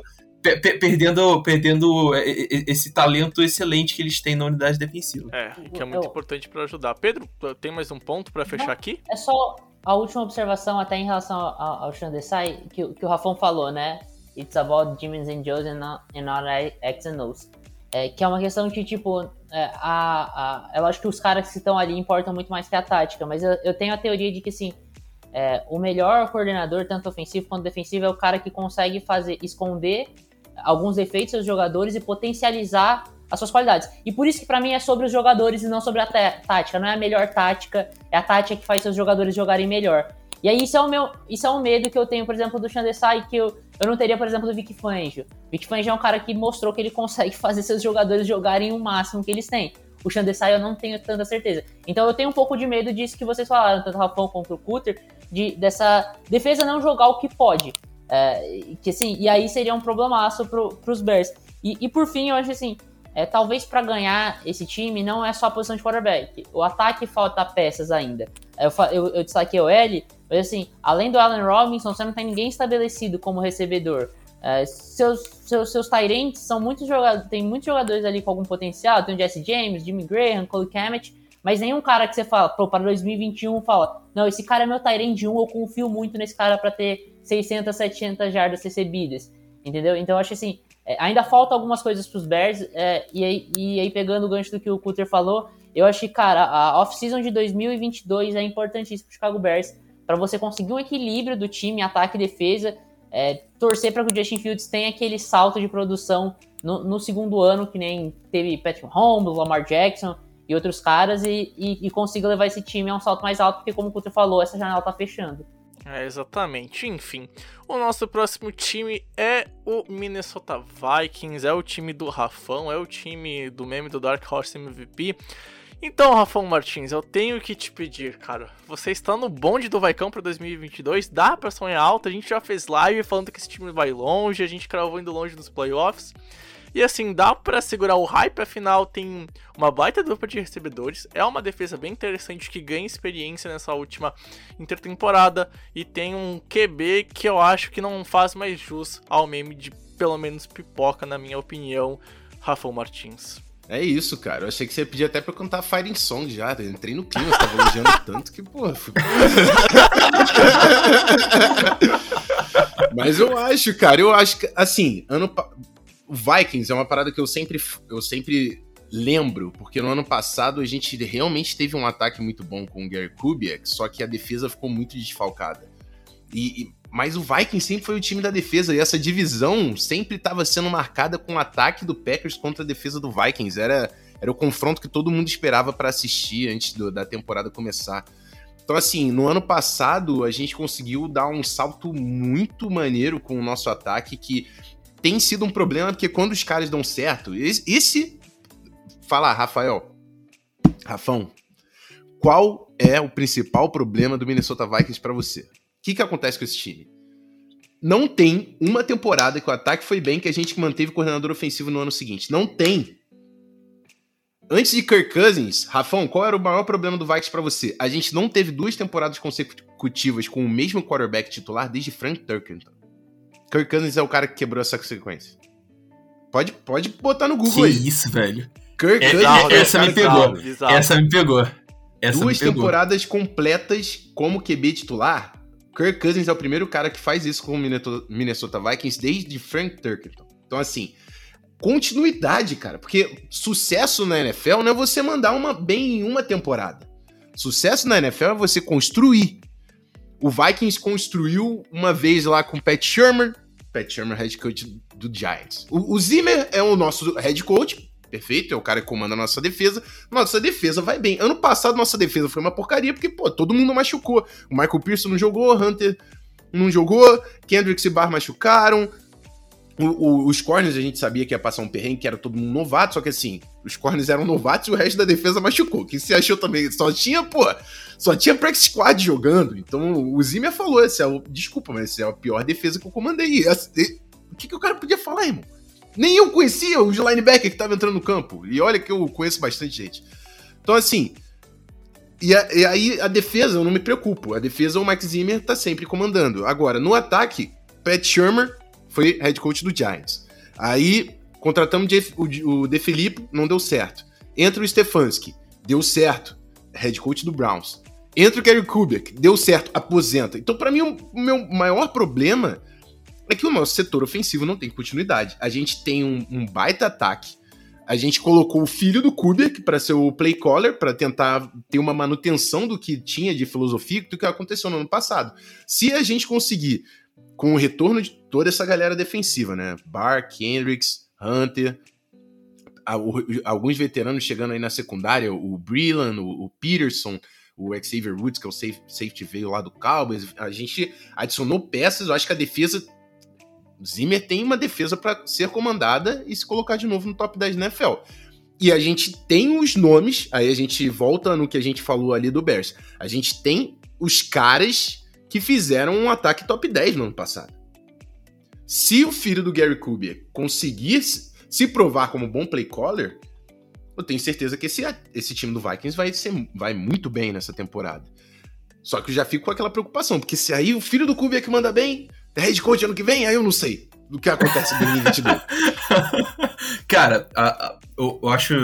perdendo, perdendo esse talento excelente que eles têm na unidade defensiva. É, que é muito Eu... importante para ajudar. Pedro, tem mais um ponto para fechar aqui? É só a última observação até em relação ao, ao Shandesai, que, que o Rafão falou, né? It's about Jimmins and Joes and not, and not X and O's. É, que é uma questão que, tipo, é, a, a, eu acho que os caras que estão ali importam muito mais que a tática, mas eu, eu tenho a teoria de que, assim, é, o melhor coordenador, tanto ofensivo quanto defensivo, é o cara que consegue fazer, esconder alguns defeitos dos jogadores e potencializar as suas qualidades. E por isso que para mim é sobre os jogadores e não sobre a tática. Não é a melhor tática, é a tática que faz seus jogadores jogarem melhor. E aí isso é o meu, isso é um medo que eu tenho, por exemplo, do Chandesai, que eu, eu não teria, por exemplo, do Vic Fangio. Vic Fangio é um cara que mostrou que ele consegue fazer seus jogadores jogarem o máximo que eles têm. O Chandesai eu não tenho tanta certeza. Então eu tenho um pouco de medo disso que vocês falaram, tanto o Rafão quanto o Cutter, de, dessa defesa não jogar o que pode. É, que assim, e aí seria um problemaço pro, pros Bears. E, e por fim, eu acho assim, é, talvez para ganhar esse time não é só a posição de quarterback. O ataque falta peças ainda. Eu, eu, eu destaquei o L, mas assim, além do Allen Robinson, você não tem ninguém estabelecido como recebedor. É, seus, seus, seus Tyrants são muitos jogadores, tem muitos jogadores ali com algum potencial, tem o Jesse James, Jimmy Graham, Cole Kamet, mas nenhum cara que você fala, pô, para 2021 fala, não, esse cara é meu Tyrant de 1, eu confio muito nesse cara para ter 600, 700 jardas recebidas, entendeu? Então eu acho assim, é, ainda falta algumas coisas pros Bears, é, e, aí, e aí pegando o gancho do que o Cutter falou, eu que, cara, a off-season de 2022 é importantíssima pro Chicago Bears, para você conseguir um equilíbrio do time, ataque e defesa, é, torcer para que o Justin Fields tenha aquele salto de produção no, no, segundo ano, que nem teve Patrick Mahomes, Lamar Jackson e outros caras, e, e, e consiga levar esse time a um salto mais alto, porque como o Couto falou, essa janela tá fechando. É, exatamente. Enfim, o nosso próximo time é o Minnesota Vikings, é o time do Rafão, é o time do meme do Dark Horse MVP. Então, Rafão Martins, eu tenho que te pedir, cara. Você está no bonde do Vaicão para 2022, dá pra sonhar alto. A gente já fez live falando que esse time vai longe, a gente cravou indo longe nos playoffs. E assim, dá para segurar o hype, afinal tem uma baita dupla de recebedores, é uma defesa bem interessante que ganha experiência nessa última intertemporada e tem um QB que eu acho que não faz mais jus ao meme de pelo menos pipoca, na minha opinião, Rafael Martins. É isso, cara. Eu achei que você ia pedir até pra eu cantar Fighting Song já. Eu entrei no clima, você tava elogiando tanto que, pô. Fui... Mas eu acho, cara, eu acho que, assim, ano. O Vikings é uma parada que eu sempre, eu sempre lembro, porque no ano passado a gente realmente teve um ataque muito bom com o Gary Kubiak, só que a defesa ficou muito desfalcada. E, e, mas o Vikings sempre foi o time da defesa, e essa divisão sempre estava sendo marcada com o ataque do Packers contra a defesa do Vikings. Era, era o confronto que todo mundo esperava para assistir antes do, da temporada começar. Então, assim, no ano passado a gente conseguiu dar um salto muito maneiro com o nosso ataque, que tem sido um problema, porque quando os caras dão certo, esse. Fala, Rafael. Rafão, qual é o principal problema do Minnesota Vikings para você? O que, que acontece com esse time? Não tem uma temporada que o ataque foi bem que a gente manteve o coordenador ofensivo no ano seguinte. Não tem. Antes de Kirk Cousins, Rafão, qual era o maior problema do Vikings para você? A gente não teve duas temporadas consecutivas com o mesmo quarterback titular desde Frank Turkington. Kirk Cousins é o cara que quebrou essa sequência. Pode, pode botar no Google que aí. isso, velho. Kirk É- Cousins é- essa é o me pegou. Essa me pegou. Essa Duas me pegou. temporadas completas como QB titular. Kirk Cousins é o primeiro cara que faz isso com o Minnesota Vikings desde Frank Turkington. Então, assim, continuidade, cara. Porque sucesso na NFL não é você mandar uma bem em uma temporada. Sucesso na NFL é você construir. O Vikings construiu uma vez lá com o Pat Shermer. Pat Shermer, head coach do Giants. O, o Zimmer é o nosso head coach. Perfeito, é o cara que comanda a nossa defesa. Nossa defesa vai bem. Ano passado, nossa defesa foi uma porcaria, porque, pô, todo mundo machucou. O Michael Pearson não jogou, Hunter não jogou, Kendricks e Barr machucaram. O- o- os corners a gente sabia que ia passar um perrengue, que era todo mundo novato, só que assim, os corners eram novatos e o resto da defesa machucou. Que se achou também, só tinha, pô, só tinha practice squad jogando. Então o Zimmer falou, esse é o, desculpa, mas esse é a pior defesa que eu comandei. E essa- o que, que o cara podia falar, irmão? Nem eu conhecia os linebacker que tava entrando no campo. E olha que eu conheço bastante gente. Então assim, e, a- e aí a defesa eu não me preocupo. A defesa o Mike Zimmer tá sempre comandando. Agora, no ataque, Pat Shermer foi head coach do Giants. Aí contratamos o De Filippo, não deu certo. Entra o Stefanski, deu certo, head coach do Browns. Entra o Gary Kubiak, deu certo, aposenta. Então, pra mim, o meu maior problema é que o nosso setor ofensivo não tem continuidade. A gente tem um, um baita ataque. A gente colocou o filho do Kubiak para ser o play caller, para tentar ter uma manutenção do que tinha de filosofia, do que aconteceu no ano passado. Se a gente conseguir com o retorno de toda essa galera defensiva, né? Barr, Kendricks, Hunter, alguns veteranos chegando aí na secundária, o Breland, o, Peterson, o Xavier Woods, que é o safe- safety veio lá do Cowboys. A gente adicionou peças, eu acho que a defesa. Zimmer tem uma defesa para ser comandada e se colocar de novo no top 10 da NFL. E a gente tem os nomes, aí a gente volta no que a gente falou ali do Bears. A gente tem os caras que fizeram um ataque top 10 no ano passado. Se o filho do Gary Kubiak conseguir se provar como bom play caller, eu tenho certeza que esse, esse time do Vikings vai, ser, vai muito bem nessa temporada. Só que eu já fico com aquela preocupação, porque se aí o filho do Kubiak manda bem, head coach ano que vem, aí eu não sei do que acontece em 2022. Cara, a- a- eu, eu acho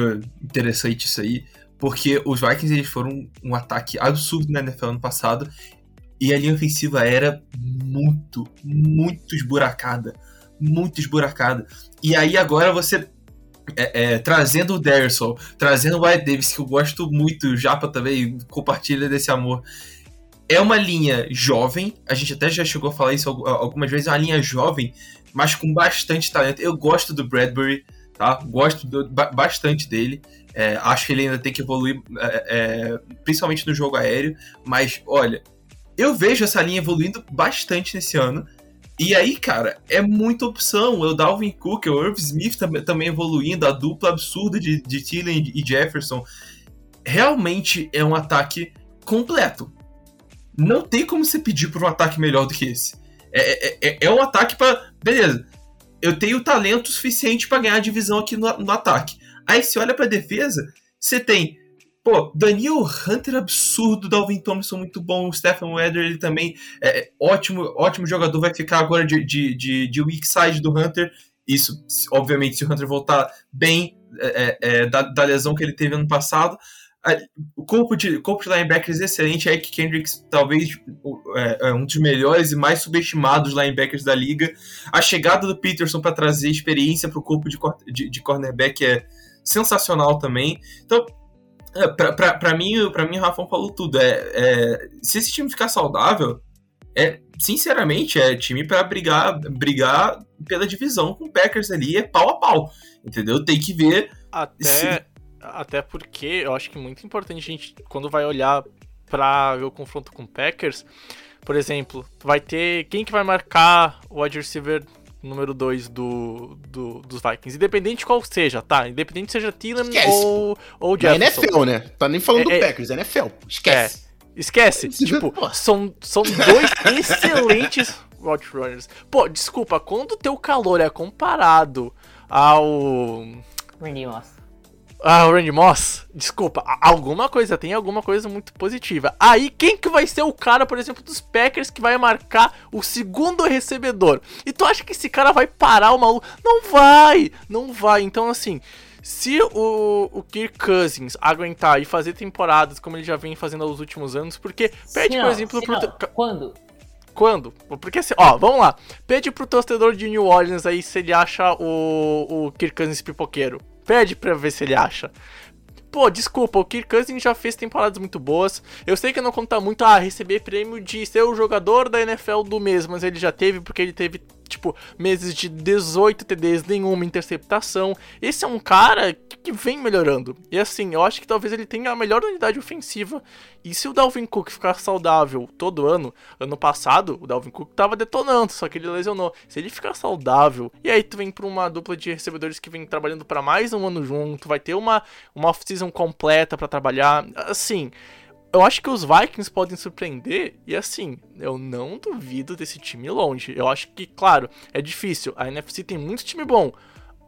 interessante isso aí, porque os Vikings eles foram um ataque absurdo na NFL ano passado e a linha ofensiva era muito, muito esburacada. Muito esburacada. E aí agora você. é, é, trazendo o Derrisson, trazendo o White Davis, que eu gosto muito, o Japa também compartilha desse amor. É uma linha jovem, a gente até já chegou a falar isso al- algumas vezes, é uma linha jovem, mas com bastante talento. Eu gosto do Bradbury, tá? Gosto do- ba- bastante dele. É, acho que ele ainda tem que evoluir, é, é, principalmente no jogo aéreo. Mas, olha, eu vejo essa linha evoluindo bastante nesse ano. E aí, cara, é muita opção. O Dalvin Cook, o Irv Smith tam- também evoluindo, a dupla absurda de, de Thielen e Jefferson. Realmente é um ataque completo. Não tem como você pedir por um ataque melhor do que esse. É, é, é- é um ataque para Beleza, eu tenho talento suficiente para ganhar a divisão aqui no, no ataque. Aí você olha pra defesa, você tem. Pô, Daniel Hunter absurdo, Dalvin Thompson muito bom, o Stephen Weather ele também é ótimo, ótimo jogador, vai ficar agora de, de, de, de weak side do Hunter Isso, obviamente, se o Hunter voltar bem é, é, da, da, lesão que ele teve ano passado. O corpo de, corpo de linebackers excelente. É que Kendricks, talvez é, é, um dos melhores e mais subestimados linebackers da liga. A chegada do Peterson para trazer experiência para o corpo de, de, de cornerback é sensacional também. Então, é, para mim, para mim, o Rafão falou tudo. É, é, se esse time ficar saudável, é sinceramente é time para brigar, brigar pela divisão com o Packers ali é pau a pau, entendeu? Tem que ver. Até, se... até porque eu acho que é muito importante a gente quando vai olhar para ver o confronto com o Packers, por exemplo, vai ter quem que vai marcar o wide receiver número 2 do, do, dos Vikings. Independente qual seja, tá? Independente seja Thielen ou, ou Jefferson. É NFL, né? Tá nem falando é, do é, Packers, é NFL. Esquece. É, esquece. tipo, são, são dois excelentes Roadrunners. Pô, desculpa, quando o teu calor é comparado ao... Randy Moss. Ah, o Randy Moss, desculpa, alguma coisa, tem alguma coisa muito positiva. Aí, quem que vai ser o cara, por exemplo, dos Packers que vai marcar o segundo recebedor? E tu acha que esse cara vai parar o maluco? Não vai, não vai. Então, assim, se o, o Kirk Cousins aguentar e fazer temporadas como ele já vem fazendo nos últimos anos, porque pede, por exemplo, pro... Não. Quando? Quando? Porque assim, ó, vamos lá. Pede pro torcedor de New Orleans aí se ele acha o, o Kirk Cousins pipoqueiro. Pede pra ver se ele acha. Pô, desculpa, o Kirk Cousins já fez temporadas muito boas. Eu sei que não conta muito a receber prêmio de ser o jogador da NFL do mês, mas ele já teve porque ele teve tipo, meses de 18 TDs, nenhuma interceptação. Esse é um cara que vem melhorando. E assim, eu acho que talvez ele tenha a melhor unidade ofensiva. E se o Dalvin Cook ficar saudável todo ano, ano passado, o Dalvin Cook tava detonando, só que ele lesionou. Se ele ficar saudável, e aí tu vem pra uma dupla de recebedores que vem trabalhando para mais um ano junto, vai ter uma, uma off-season completa para trabalhar. Assim, eu acho que os Vikings podem surpreender e assim, eu não duvido desse time longe. Eu acho que, claro, é difícil. A NFC tem muito time bom,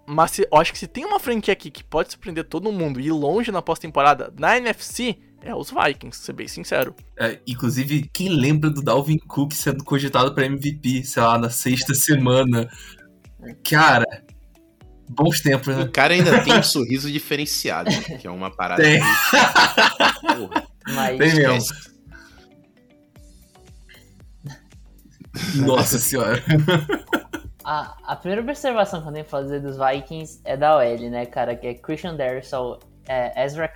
mas eu acho que se tem uma franquia aqui que pode surpreender todo mundo e ir longe na pós-temporada na NFC, é os Vikings, ser bem sincero. É, inclusive, quem lembra do Dalvin Cook sendo cogitado para MVP, sei lá, na sexta semana? Cara, bons tempos, né? O cara ainda tem um sorriso diferenciado, que é uma parada. Tem. Porra. Mas Tem mesmo. Nossa senhora. A, a primeira observação que eu tenho que fazer dos Vikings é da OL, né, cara? Que é Christian Darrisaw, é, Ezra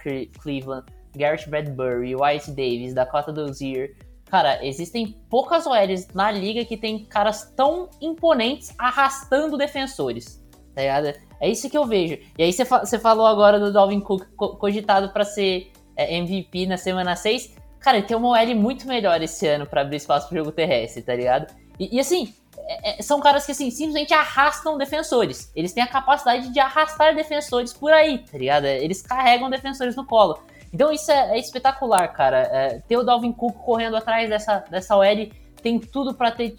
Cleveland, Garrett Bradbury, White Davis, Dakota Dozier. Cara, existem poucas OLs na liga que tem caras tão imponentes arrastando defensores. Tá ligado? É isso que eu vejo. E aí você fa falou agora do Dalvin Cook cogitado para ser é, MVP na semana 6. Cara, ele tem uma OL muito melhor esse ano para abrir espaço pro jogo terrestre, tá ligado? E, e assim, é, é, são caras que assim, simplesmente arrastam defensores. Eles têm a capacidade de arrastar defensores por aí, tá ligado? Eles carregam defensores no colo. Então isso é, é espetacular, cara. É, ter o Dalvin Cook correndo atrás dessa, dessa OL tem tudo para ter,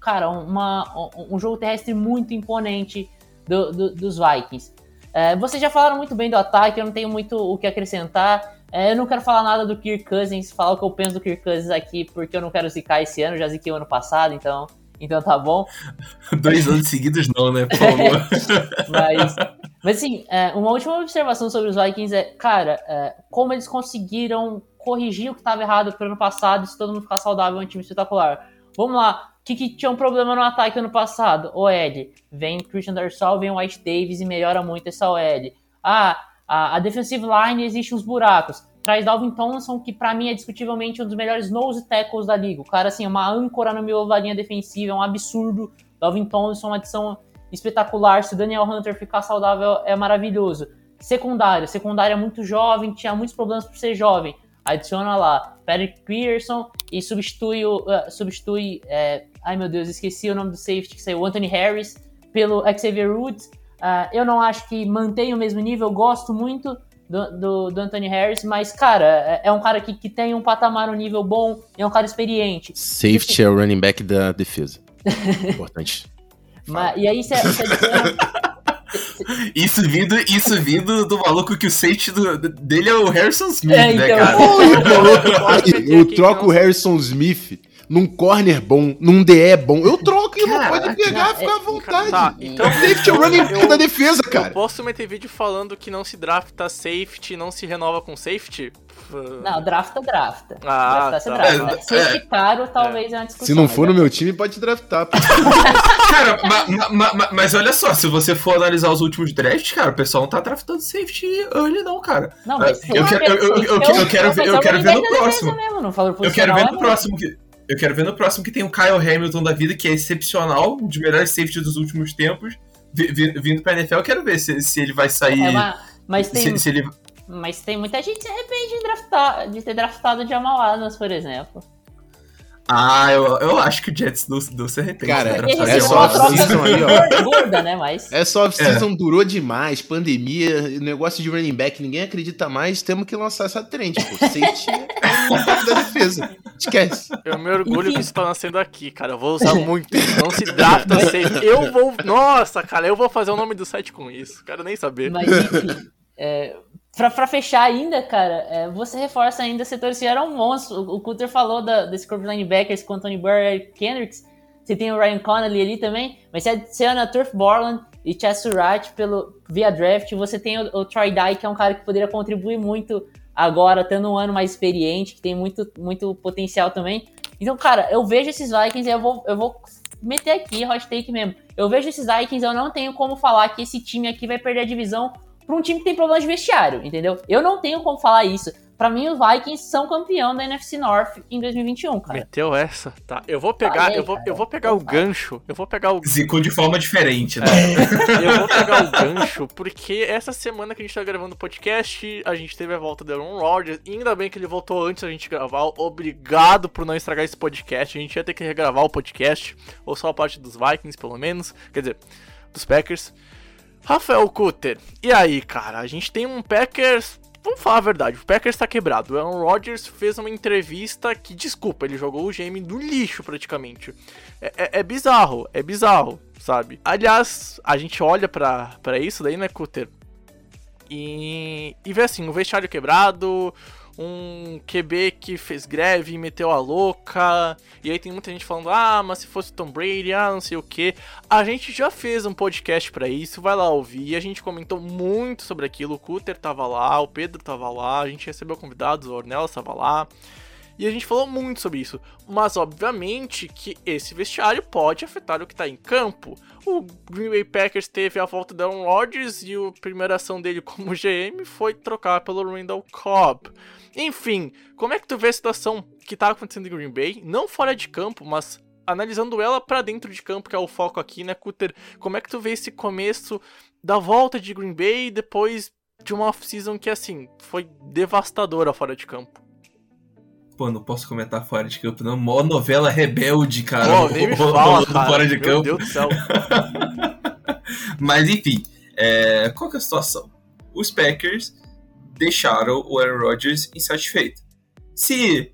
cara, uma, um jogo terrestre muito imponente do, do, dos Vikings. É, vocês já falaram muito bem do ataque, eu não tenho muito o que acrescentar. É, eu não quero falar nada do Kirk Cousins, falar o que eu penso do Kirk Cousins aqui, porque eu não quero zicar esse ano, já ziquei o ano passado, então, então tá bom. Dois anos seguidos não, né, por favor. mas, mas assim, é, uma última observação sobre os Vikings é, cara, é, como eles conseguiram corrigir o que estava errado pro ano passado, se todo mundo ficar saudável, é um time espetacular. Vamos lá, o que, que tinha um problema no ataque ano passado? O Ed, vem Christian Darsal, vem White Davis e melhora muito essa OL. Ah, a, a defensive line existe uns buracos. Traz Dalvin Thompson, que para mim é discutivelmente um dos melhores nose tackles da liga. O cara, assim, é uma âncora no meio da linha defensiva, é um absurdo. Dalvin Thompson uma adição espetacular. Se o Daniel Hunter ficar saudável, é maravilhoso. Secundária, secundária é muito jovem, tinha muitos problemas por ser jovem. Adiciona lá Patrick Pearson e substitui, uh, substitui é, ai meu Deus, esqueci o nome do safety que saiu, Anthony Harris, pelo Xavier Woods. Uh, eu não acho que mantém o mesmo nível, eu gosto muito do, do, do, Anthony Harris, mas, cara, é, é um cara que, que tem um patamar, um nível bom, é um cara experiente. Safety é o running back da defesa. Importante. mas, e aí você Isso vindo, isso vindo do maluco que o safety do, dele é o Harrison Smith, é, né, então, né, cara? eu troco o Harrison Smith num corner bom, num DE bom, eu troco e não pode pegar, não, fica à é- vontade. Tá, então. Safety é o running back eu- da defesa, Eu cara. posso meter vídeo falando que não se drafta safety, não se renova com safety? Não, drafta, drafta. Ah, drafta, você tá. drafta. É, Safety caro, talvez é uma discussão. Se não for no meu time, pode te draftar. Cara, ma- ma- ma- ma- mas olha só, se você for analisar os últimos drafts, cara, o pessoal não tá draftando safety early, não, cara. Não, mas Eu quero- eu- eu- eu- eu quero ver- eu quero ver no próximo. Eu quero ver no próximo que. Eu quero ver no próximo que tem o Kyle Hamilton da vida, que é excepcional, um dos melhores safety dos últimos tempos, vi- vi- vindo pra NFL. Eu quero ver se, se ele vai sair. É uma- mas, tem, se, se ele. mas tem muita gente que se arrepende de, draftar, de ter draftado o Jamal Adams, por exemplo. Ah, eu, eu acho que o Jets não, não se arrepende. Cara, é recebeu só uma Jamal a troca Adams. season aí, ó. gorda, né? Mas Essa off-season durou demais, pandemia, negócio de running back, ninguém acredita mais, temos que lançar essa trend, pô. Safety é da defesa. Esquece. Eu me orgulho Enfim. que isso tá nascendo aqui, cara. Eu vou usar muito. Não se drafta safety. Eu vou. Nossa, cara, eu vou fazer o nome do site com isso. Quero nem saber. Mas enfim, é, pra fechar ainda, cara, é, você reforça ainda setores que eram monstros. O, o Cutter falou da, desse corpo linebackers com Anthony Burr e Kendricks. Você tem o Ryan Connolly ali também, mas você adiciona Turf Borland e Chess Surratt pelo, via draft. Você tem o, o Troy Dye, que é um cara que poderia contribuir muito agora, tendo um ano mais experiente, que tem muito, muito potencial também. Então, cara, eu vejo esses Vikings e eu vou, eu vou meter aqui, hot take mesmo. Eu vejo esses Vikings, eu não tenho como falar que esse time aqui vai perder a divisão pra um time que tem problema de vestiário, entendeu? Eu não tenho como falar isso. Pra mim, os Vikings são campeão da NFC North em 2021, cara. Meteu essa? Tá. Eu vou pegar, Falei, eu vou, cara. eu vou pegar o gancho. Eu vou pegar o Zicou de forma diferente, né? Eu vou pegar o gancho, porque essa semana que a gente tá gravando o podcast, a gente teve a volta do Aaron Rodgers, e ainda bem que ele voltou antes da gente gravar. Obrigado por não estragar esse podcast. A gente ia ter que regravar o podcast, ou só a parte dos Vikings, pelo menos. Quer dizer, dos Packers. Rafael Cutter, e aí, cara? A gente tem um Packers. Vamos falar a verdade, o Packers tá quebrado. O Aaron Rodgers fez uma entrevista que, desculpa, ele jogou o GM no lixo praticamente. É, é- é bizarro, é bizarro, sabe? Aliás, a gente olha pra isso daí, né, Cutter? E, e vê assim, o vestiário quebrado, um QB que fez greve e meteu a louca. E aí tem muita gente falando, ah, mas se fosse Tom Brady, ah, não sei o que. A gente já fez um podcast pra isso, vai lá ouvir. A gente comentou muito sobre aquilo. O Cutter tava lá, o Pedro tava lá, a gente recebeu convidados, o Ornelas tava lá. E a gente falou muito sobre isso. Mas, obviamente, que esse vestiário pode afetar o que tá em campo. O Green Bay Packers teve a volta do Aaron Rodgers e a primeira ação dele como GM foi trocar pelo Randall Cobb. Enfim, como é que tu vê a situação que tá acontecendo em Green Bay? Não fora de campo, mas analisando ela pra dentro de campo, que é o foco aqui, né, Cutter? Como é que tu vê esse começo da volta de Green Bay depois de uma off-season que, assim, foi devastadora fora de campo? Pô, não posso comentar fora de campo, não. Mó novela rebelde, cara. Pô, nem me fala, cara. fora de Meu campo. Deus do céu. Mas enfim, é, qual que é a situação? Os Packers deixaram o Aaron Rodgers insatisfeito. Se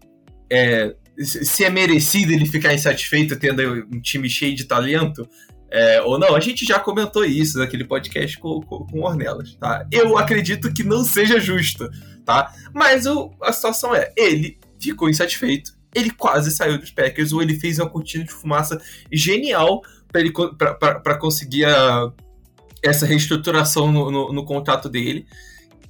é, se é merecido ele ficar insatisfeito tendo um time cheio de talento, é, ou não, a gente já comentou isso naquele podcast com, com, com Ornelas, tá? Eu acredito que não seja justo, tá? Mas o, a situação é, ele ficou insatisfeito, ele quase saiu dos Packers, ou ele fez uma cortina de fumaça genial para conseguir a, essa reestruturação no, no, no, contrato dele.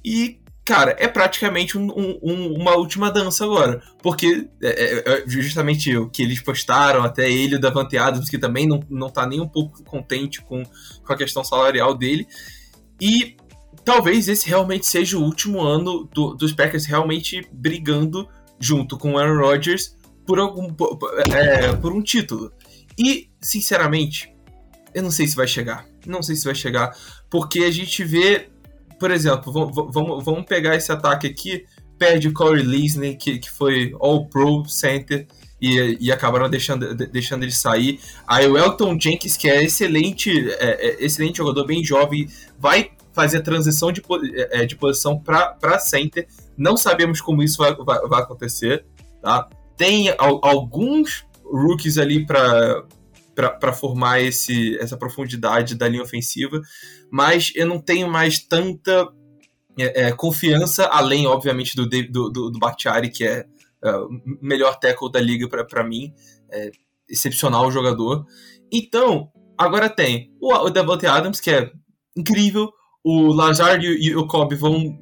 E, cara, é praticamente um, um, uma última dança agora. Porque é, é, justamente o que eles postaram, até ele, o Davante Adams, que também não, não tá nem um pouco contente com, com a questão salarial dele. E talvez esse realmente seja o último ano do, dos Packers realmente brigando junto com o Aaron Rodgers por, algum, por, é, por um título. E, sinceramente, eu não sei se vai chegar. Não sei se vai chegar. Porque a gente vê, por exemplo, vamos, vamos pegar esse ataque aqui. Perde Corey Lisney, que, que foi All-Pro Center, e, e acabaram deixando, deixando ele sair. Aí o Elton Jenkins, que é excelente, é, é excelente jogador, bem jovem, vai fazer a transição de, de posição para center. Não sabemos como isso vai, vai, vai acontecer. Tá? Tem al, alguns rookies ali para para formar esse, essa profundidade da linha ofensiva, mas eu não tenho mais tanta é, é, confiança, além, obviamente, do, do, do, do Bakhtiari, que é o melhor tackle da liga para mim. é excepcional jogador. Então, agora tem o, o Adams, que é incrível, o Lazard e o Kobe vão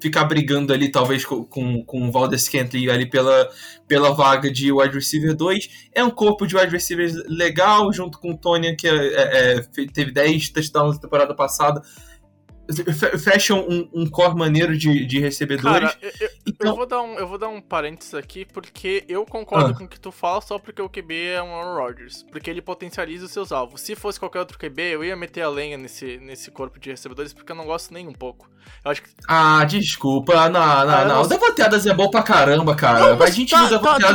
ficar brigando ali, talvez, com, com, o Valdez Kentley ali pela, pela vaga de wide receiver 2. É um corpo de wide receivers legal, junto com o Tony, que é, é, é teve 10 touchdowns na temporada passada fecham um, um core maneiro de, de recebedores. Cara. Eu, vou dar um, eu vou dar um parênteses aqui, porque eu concordo ah. com o que tu fala só porque o QB é um Aaron Rodgers. Porque ele potencializa os seus alvos. Se fosse qualquer outro QB, eu ia meter a lenha nesse, nesse corpo de recebedores, porque eu não gosto nem um pouco. Eu acho que... Ah, desculpa. Não, não, ah, não. O Devanteadas é bom pra caramba, cara. Não, a gente tá, o tá, tá,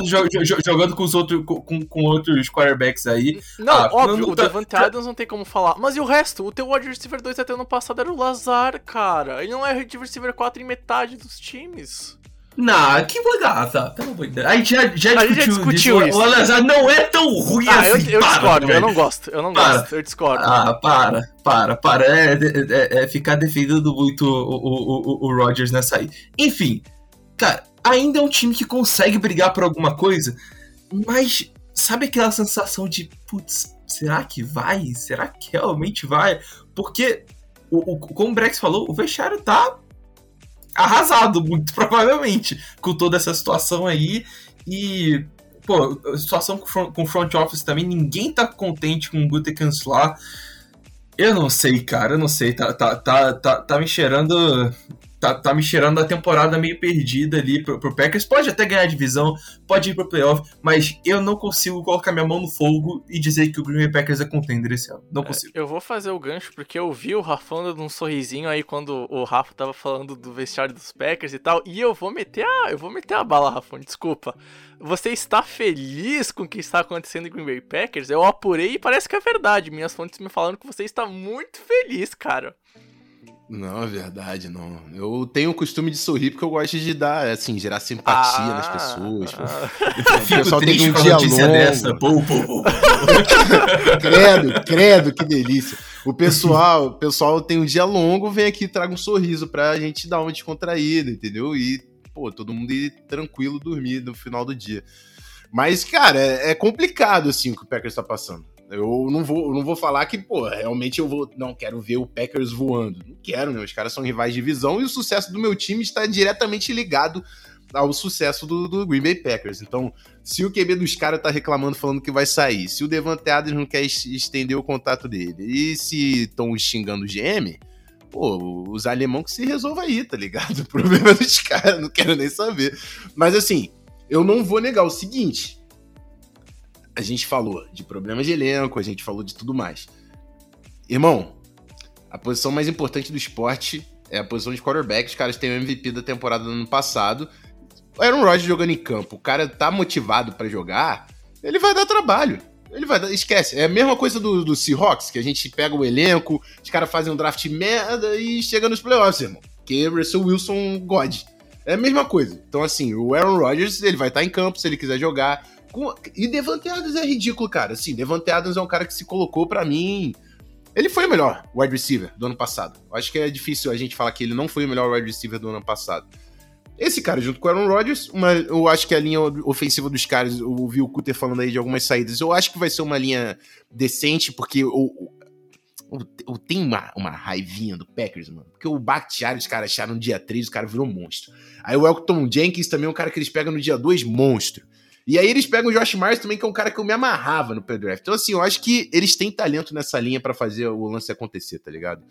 jogando com os outros, com, com outros quarterbacks aí. Não, ah, óbvio, não, o Devante Adams não tem como falar. Mas e o resto? O teu wide receiver 2 até ano passado era o Lazar azar, cara. Ele não é receiver 4 em metade dos times. Não, que bagaça, pelo amor de Deus. A gente já, já a discutiu, já discutiu isso. O Alazar não é tão ruim ah, assim. Eu, eu para, discordo, velho. eu não gosto, eu não para. gosto, eu discordo. Ah, para, para, para. É, é, é ficar defendendo muito o, o, o, o Rodgers nessa aí. Enfim, cara, ainda é um time que consegue brigar por alguma coisa, mas sabe aquela sensação de, putz, será que vai? Será que realmente vai? Porque o, o, como o Brex falou, o vestiário tá arrasado, muito provavelmente, com toda essa situação aí. E, pô, situação com, com front office também, ninguém tá contente com o Gutekunst lá. Eu não sei, cara, eu não sei. Tá, tá, tá, tá, tá me cheirando tá, tá me cheirando a temporada meio perdida ali pro, pro Packers. Pode até ganhar a divisão, pode ir pro playoff, mas eu não consigo colocar minha mão no fogo e dizer que o Green Bay Packers é contender esse ano. Não é, consigo. É, eu vou fazer o gancho porque eu vi o Rafa dando um sorrisinho aí quando o Rafa tava falando do vestiário dos Packers e tal, e eu vou meter a, eu vou meter a bala, Rafa, desculpa. Você está feliz com o que está acontecendo em Green Bay Packers? Eu apurei e parece que é verdade. Minhas fontes me falaram que você está muito feliz, cara. Não, é verdade, não. Eu tenho o costume de sorrir porque eu gosto de dar, assim, gerar simpatia ah, nas pessoas. Ah. O pessoal tem um dia longo. Dessa. Pô, pô, pô. credo, credo, que delícia. O pessoal, o pessoal tem um dia longo, vem aqui e traga um sorriso pra gente dar uma descontraída, entendeu? E, pô, todo mundo ir tranquilo dormir no final do dia. Mas, cara, é, é complicado, assim, o que o Packers tá passando. Eu não vou, eu não vou falar que, pô, realmente eu vou. Não quero ver o Packers voando. Não quero, né? Os caras são rivais de divisão e o sucesso do meu time está diretamente ligado ao sucesso do, do Green Bay Packers. Então, se o QB dos caras tá reclamando, falando que vai sair, se o Devante Adams não quer estender o contato dele, e se estão xingando o GM, pô, os alemão que se resolva aí, tá ligado? O problema é dos caras, não quero nem saber. Mas assim, eu não vou negar o seguinte a gente falou de problemas de elenco, a gente falou de tudo mais. Irmão, a posição mais importante do esporte é a posição de quarterback. Os caras têm o MVP da temporada do ano passado. O Aaron Rodgers jogando em campo, o cara tá motivado para jogar, ele vai dar trabalho. Ele vai dar, esquece. É a mesma coisa do, do Seahawks, que a gente pega o elenco, os caras fazem um draft merda e chega nos playoffs, irmão. Que Russell Wilson God. É a mesma coisa. Então, assim, o Aaron Rodgers, ele vai estar tá em campo se ele quiser jogar. Com... E Devante Adams é ridículo, cara. Assim, Devante Adams é um cara que se colocou para mim. Ele foi o melhor wide receiver do ano passado. Eu acho que é difícil a gente falar que ele não foi o melhor wide receiver do ano passado. Esse cara, junto com o Aaron Rodgers, uma, eu acho que a linha ofensiva dos caras, eu ouvi o Cutter falando aí de algumas saídas, eu acho que vai ser uma linha decente, porque o, o, o tem uma, uma raivinha do Packers, mano. Porque o Bakhtiari, os caras acharam no dia 3, o cara virou monstro. Aí o Elton Jenkins também é um cara que eles pegam no dia 2, monstro. E aí eles pegam o Josh Myers também, que é um cara que eu me amarrava no pré-draft. Então, assim, eu acho que eles têm talento nessa linha para fazer o lance acontecer, tá ligado?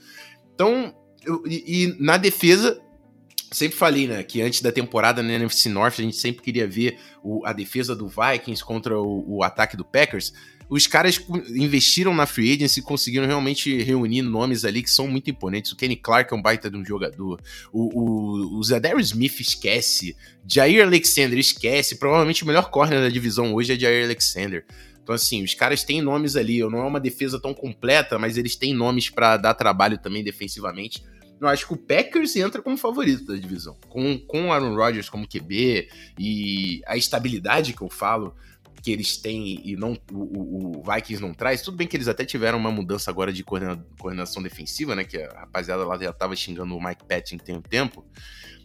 Então, eu, e, e, na defesa, sempre falei, né, que antes da temporada na NFC North, a gente sempre queria ver o, a defesa do Vikings contra o, o ataque do Packers os caras investiram na free agency e conseguiram realmente reunir nomes ali que são muito imponentes. O Kenny Clark é um baita de um jogador. O, o, o Smith esquece. Jair Alexander esquece. Provavelmente o melhor corner da divisão hoje é Jair Alexander. Então, assim, os caras têm nomes ali. Não é uma defesa tão completa, mas eles têm nomes para dar trabalho também defensivamente. Eu acho que o Packers entra como favorito da divisão. Com, com Aaron Rodgers como QB e a estabilidade que eu falo que eles têm e não o, o, Vikings não traz. Tudo bem que eles até tiveram uma mudança agora de coordena, coordenação defensiva, né? Que a rapaziada lá já tava xingando o Mike Patton tem um tempo.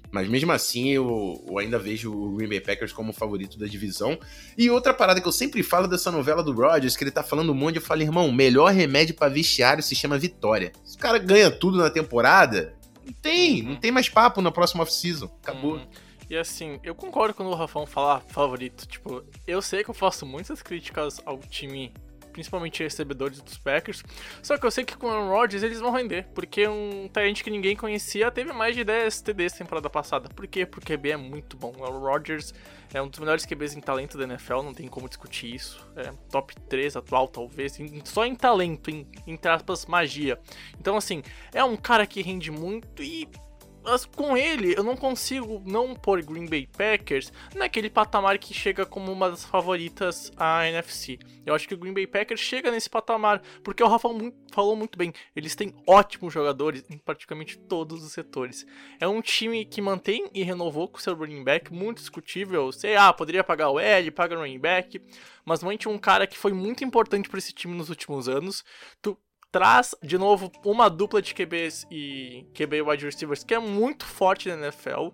Mas mesmo assim, eu, eu, ainda vejo o Green Bay Packers como favorito da divisão. E outra parada que eu sempre falo dessa novela do Rodgers, que ele tá falando um monte, eu falo, irmão, melhor remédio para vestiário se chama vitória. Se o cara ganha tudo na temporada, não tem, não tem mais papo na próxima off-season. Acabou. Hum. E assim, eu concordo quando o Rafão fala favorito. Tipo, eu sei que eu faço muitas críticas ao time principalmente recebedores dos Packers. Só que eu sei que com o Aaron Rodgers eles vão render, porque um talento que ninguém conhecia teve mais de 10 TDs temporada passada. Por quê? Porque o QB é muito bom. O Aaron Rodgers é um dos melhores QBs em talento da NFL, não tem como discutir isso. É top 3 atual, talvez, só em talento, em, entre aspas, magia. Então, assim, é um cara que rende muito e mas com ele, eu não consigo não pôr Green Bay Packers naquele patamar que chega como uma das favoritas à NFC. Eu acho que o Green Bay Packers chega nesse patamar, porque o Rafa falou muito bem, eles têm ótimos jogadores em praticamente todos os setores. É um time que mantém e renovou com seu running back, muito discutível. Sei, ah, poderia pagar o L, paga o running back, mas mantém um cara que foi muito importante para esse time nos últimos anos. Tu traz de novo uma dupla de QBs e QB wide receivers que é muito forte na NFL.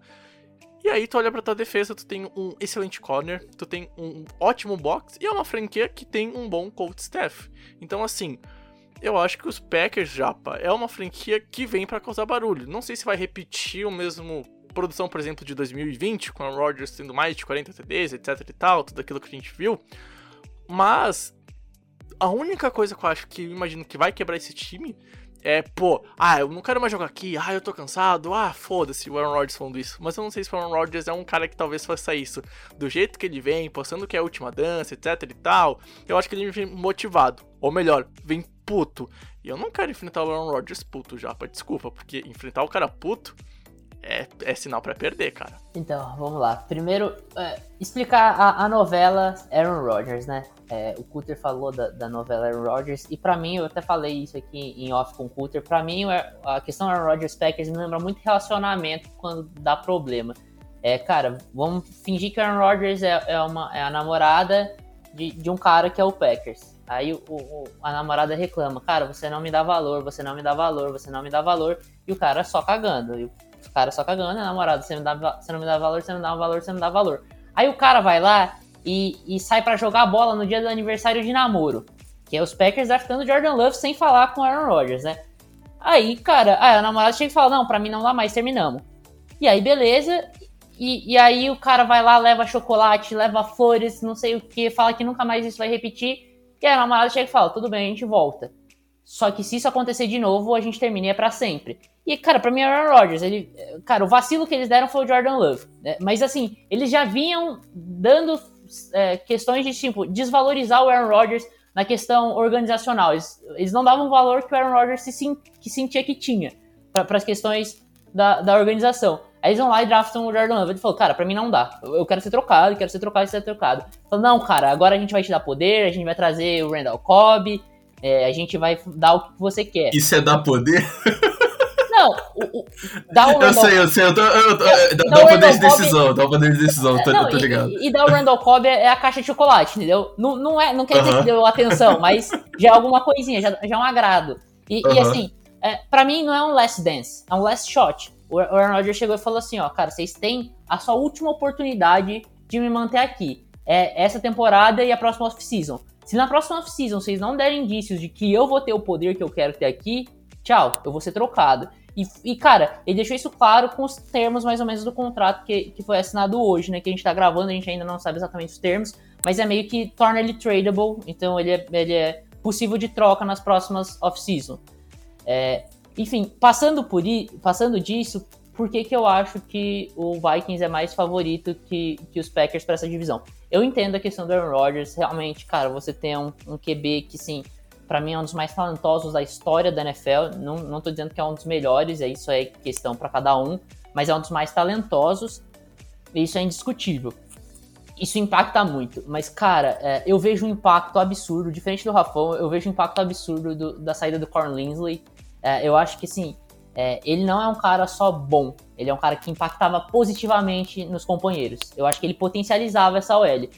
E aí tu olha pra tua defesa, tu tem um excelente corner, tu tem um ótimo box e é uma franquia que tem um bom coach staff. Então assim, eu acho que os Packers, Japa, é uma franquia que vem para causar barulho. Não sei se vai repetir o mesmo produção, por exemplo, de 2020, com a Rodgers tendo mais de 40 TDs, etc e tal, tudo aquilo que a gente viu. Mas a única coisa que eu acho que eu imagino que vai quebrar esse time é, pô, ah, eu não quero mais jogar aqui, ah, eu tô cansado, ah, foda-se o Aaron Rodgers falando isso. Mas eu não sei se o Aaron Rodgers é um cara que talvez faça isso do jeito que ele vem, postando que é a última dança, etc e tal. Eu acho que ele vem motivado, ou melhor, vem puto. E eu não quero enfrentar o Aaron Rodgers puto já, desculpa, porque enfrentar o cara puto é, é sinal para perder, cara. Então, vamos lá. Primeiro, é, explicar a, a, novela Aaron Rodgers, né? É, o Cutter falou da, da, novela Aaron Rodgers, e para mim, eu até falei isso aqui em off com o Cutter, pra mim a questão Aaron Rodgers Packers me lembra muito relacionamento quando dá problema. É, cara, vamos fingir que Aaron Rodgers é, é, uma, é a namorada de, de um cara que é o Packers. Aí o, o, a namorada reclama, cara, você não me dá valor, você não me dá valor, você não me dá valor, e o cara só cagando. E o cara só cagando, é namorado, você, me dá, você não me dá valor, você não dá valor, você não dá valor. Aí o cara vai lá e, e sai para jogar bola no dia do aniversário de namoro. Que é os Packers draftando Jordan Love sem falar com o Aaron Rodgers, né? Aí, cara, aí a namorada chega e fala, não, pra mim não dá mais, terminamos. E aí, beleza. E, e aí o cara vai lá, leva chocolate, leva flores, não sei o que, fala que nunca mais isso vai repetir. E aí a namorada chega e fala, tudo bem, a gente volta. Só que se isso acontecer de novo, a gente termina e é pra sempre. E, cara, pra mim é Aaron Rodgers. Ele, cara, o vacilo que eles deram foi o Jordan Love. Né? Mas, assim, eles já vinham dando é, questões de, tipo, desvalorizar o Aaron Rodgers na questão organizacional. Eles, eles não davam o valor que o Aaron Rodgers se, que sentia que tinha para as questões da, da organização. Aí eles vão lá e draftam o Jordan Love. Ele falou, cara, pra mim não dá. Eu quero ser trocado, quero ser trocado, quero ser trocado. Falou, não, cara, agora a gente vai te dar poder, a gente vai trazer o Randall Cobb, é, a gente vai dar o que você quer. Isso é dar poder? Não, o, o, dá o Randall... Eu sei, eu sei, eu tô, eu tô, é, dá, dá o poder de decisão, Cobb... dá o poder de decisão, tô, não, tô ligado. E, e dá o Randall Cobb é a caixa de chocolate, entendeu? Não, não, é, não quer dizer uh -huh. que deu atenção, mas já é alguma coisinha, já, já é um agrado. E, uh -huh. e assim, é, pra mim não é um last dance, é um last shot. O Aaron Rodgers chegou e falou assim, ó, cara, vocês têm a sua última oportunidade de me manter aqui. É essa temporada e a próxima off-season. Se na próxima off-season vocês não derem indícios de que eu vou ter o poder que eu quero ter aqui, tchau, eu vou ser trocado. E, e, cara, ele deixou isso claro com os termos mais ou menos do contrato que, que foi assinado hoje, né? Que a gente tá gravando, a gente ainda não sabe exatamente os termos, mas é meio que torna ele tradable, então ele é, ele é possível de troca nas próximas off-season. É, enfim, passando, por passando disso, por que, que eu acho que o Vikings é mais favorito que, que os Packers para essa divisão? Eu entendo a questão do Aaron Rodgers, realmente, cara, você tem um, um QB que, sim, para mim é um dos mais talentosos da história da NFL. Não, não tô dizendo que é um dos melhores, é isso é questão para cada um, mas é um dos mais talentosos. E isso é indiscutível. Isso impacta muito, mas cara, é, eu vejo um impacto absurdo, diferente do Rafão, eu vejo um impacto absurdo do, da saída do Corn Linsley. É, eu acho que assim, é, ele não é um cara só bom, ele é um cara que impactava positivamente nos companheiros. Eu acho que ele potencializava essa OL.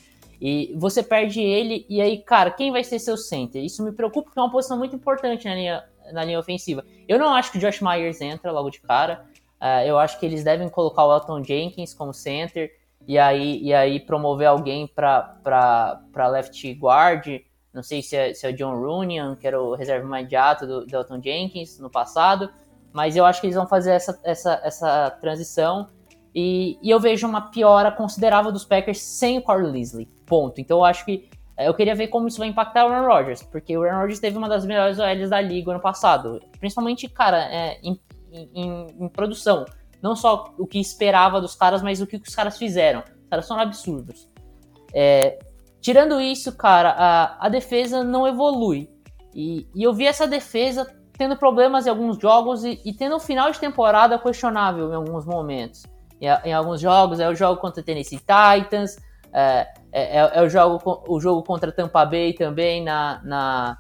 E você perde ele, e aí, cara, quem vai ser seu center? Isso me preocupa porque é uma posição muito importante na linha, na linha ofensiva. Eu não acho que o Josh Myers entra logo de cara. Uh, eu acho que eles devem colocar o Elton Jenkins como center e aí, e aí promover alguém para left guard. Não sei se é, se é o John Runyan, que era o reserva imediato do, do Elton Jenkins no passado, mas eu acho que eles vão fazer essa, essa, essa transição. E, e eu vejo uma piora considerável dos Packers sem o Corey Leslie. Ponto. Então eu acho que eu queria ver como isso vai impactar o Aaron Rodgers, porque o Aaron Rodgers teve uma das melhores OLs da liga ano passado. Principalmente, cara, é, em, em, em, produção. Não só o que esperava dos caras, mas o que os caras fizeram. Os caras são absurdos. É, tirando isso, cara, a, a defesa não evolui. E, e, eu vi essa defesa tendo problemas em alguns jogos e, e tendo um final de temporada questionável em alguns momentos. Em, em alguns jogos, é o jogo contra o Tennessee Titans, é, é, é, é, o, jogo, o jogo contra Tampa Bay também na, na,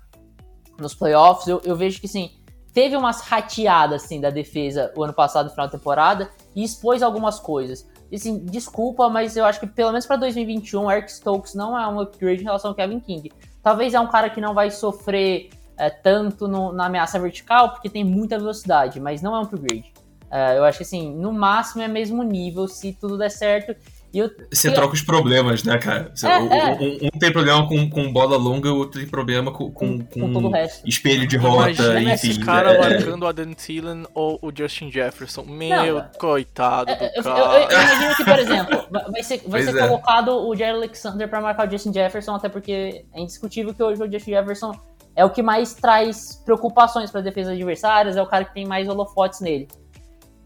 nos playoffs. Eu, eu vejo que sim, teve umas rateadas assim, da defesa o ano passado, no final da temporada, e expôs algumas coisas. E, assim, desculpa, mas eu acho que pelo menos para 2021, Eric Stokes não é um upgrade em relação ao Kevin King. Talvez é um cara que não vai sofrer é, tanto no, na ameaça vertical, porque tem muita velocidade, mas não é um upgrade. É, eu acho que assim, no máximo é mesmo nível se tudo der certo. Eu, você eu... troca os problemas, né, cara? Você, é, um, é. Um, um, tem problema com, com bola longa, o outro tem problema com, com, com, com espelho de rota, Imagina enfim. esse cara é, marcando o Adam Thielen ou o Justin Jefferson. Meu, Não, coitado do eu, cara. Eu, eu, imagino que, por exemplo, vai ser, vai ser é. colocado o Jerry Alexander pra marcar o Justin Jefferson, até porque é indiscutível que hoje o Justin Jefferson é o que mais traz preocupações para defesa adversárias, é o cara que tem mais holofotes nele.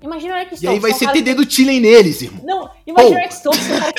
Imagina o Eric Stokes. E aí vai ser TD do Tillen neles, irmão. Não, imagina o Eric Stokes, um cara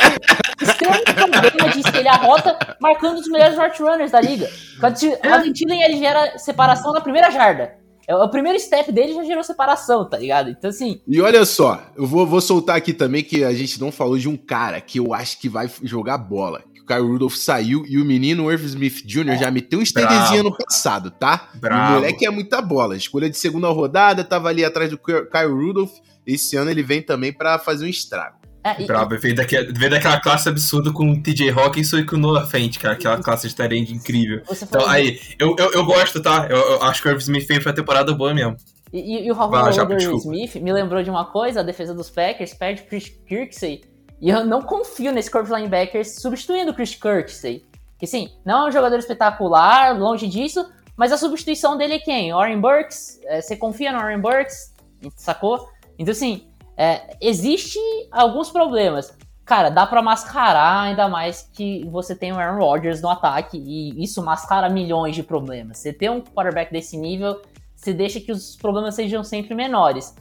que extremo problema de espelhar a rota, marcando os melhores short runners da liga. O Adam Tillen, ele gera separação na primeira jarda. É o primeiro step dele já gerou separação, tá ligado? Então, assim. E olha só, eu vou, vou soltar aqui também que a gente não falou de um cara que eu acho que vai jogar bola. O Kyle Rudolph saiu e o menino Irv Smith Jr. Já meteu um TDzinho no passado, tá? Bravo. O moleque é muita bola. Escolha de segunda rodada, tava ali atrás do Kyle Rudolph. Esse ano ele vem também para fazer um estrago. É, e, Bravo, veio, daquela, veio daquela classe absurda com o TJ Hawkins e com o Noah Fent, cara, aquela classe de Tyrande incrível. Então, aí, eu, eu, eu, gosto, tá? Eu, eu acho que o Irv Smith fez uma temporada boa mesmo. E, e, e o Howard Smith me lembrou de uma coisa, a defesa dos Packers perde Chris Kirksey, e eu não confio nesse corpo de linebackers substituindo o Chris Kirksey. Que sim, não é um jogador espetacular, longe disso, mas a substituição dele é quem? Warren Burks? É, você confia no Warren Burks? Sacou? Então, assim, é, existe alguns problemas. Cara, dá para mascarar, ainda mais que você tem o Aaron Rodgers no ataque, e isso mascara milhões de problemas. Você ter um quarterback desse nível, você deixa que os problemas sejam sempre menores.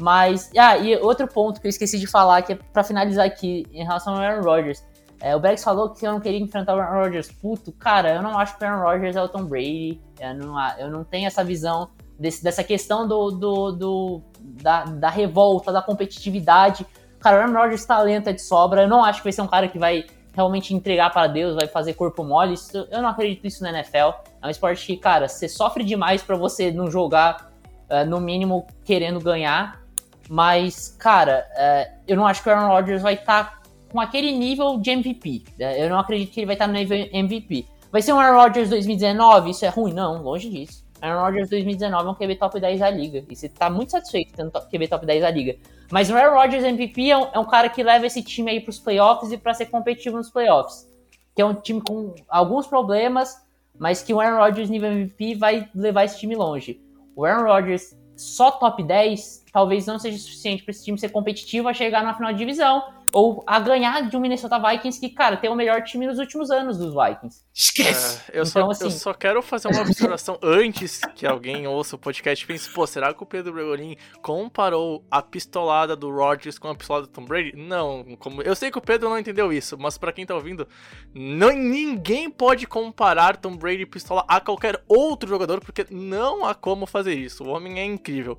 Mas, ah, e outro ponto que eu esqueci de falar, que é pra finalizar aqui, em relação ao Aaron Rodgers. É, o Bex falou que eu não queria enfrentar o Aaron Rodgers. Puto, cara, eu não acho que o Aaron Rodgers é o Tom Brady. Eu não, eu não tenho essa visão desse, dessa questão do, do, do da, da, revolta, da competitividade. Cara, o Aaron Rodgers talento é de sobra. Eu não acho que vai ser um cara que vai realmente entregar para Deus, vai fazer corpo mole. Isso, eu não acredito nisso na NFL. É um esporte que, cara, você sofre demais para você não jogar, uh, no mínimo, querendo ganhar. Mas, cara, uh, eu não acho que o Aaron Rodgers vai estar tá com aquele nível de MVP. Uh, eu não acredito que ele vai estar tá no nível MVP. Vai ser um Aaron Rodgers 2019? Isso é ruim? Não, longe disso. Aaron Rodgers 2019 é um QB top 10 da liga. E você tá muito satisfeito tendo QB top 10 da liga. Mas o Aaron Rodgers MVP é um, é um, cara que leva esse time aí pros playoffs e para ser competitivo nos playoffs. Que é um time com alguns problemas, mas que o Aaron Rodgers nível MVP vai levar esse time longe. O Aaron Rodgers só top 10 talvez não seja suficiente para esse time ser competitivo a chegar na final de divisão ou a ganhar de um Minnesota Vikings que, cara, tem o melhor time nos últimos anos dos Vikings. Esquece! É, eu, então, só, assim... eu só quero fazer uma observação antes que alguém ouça o podcast e pense, pô, será que o Pedro Bregolin comparou a pistolada do Rodgers com a pistolada do Tom Brady? Não, como... eu sei que o Pedro não entendeu isso, mas para quem tá ouvindo, não, ninguém pode comparar Tom Brady pistola a qualquer outro jogador, porque não há como fazer isso. O homem é incrível.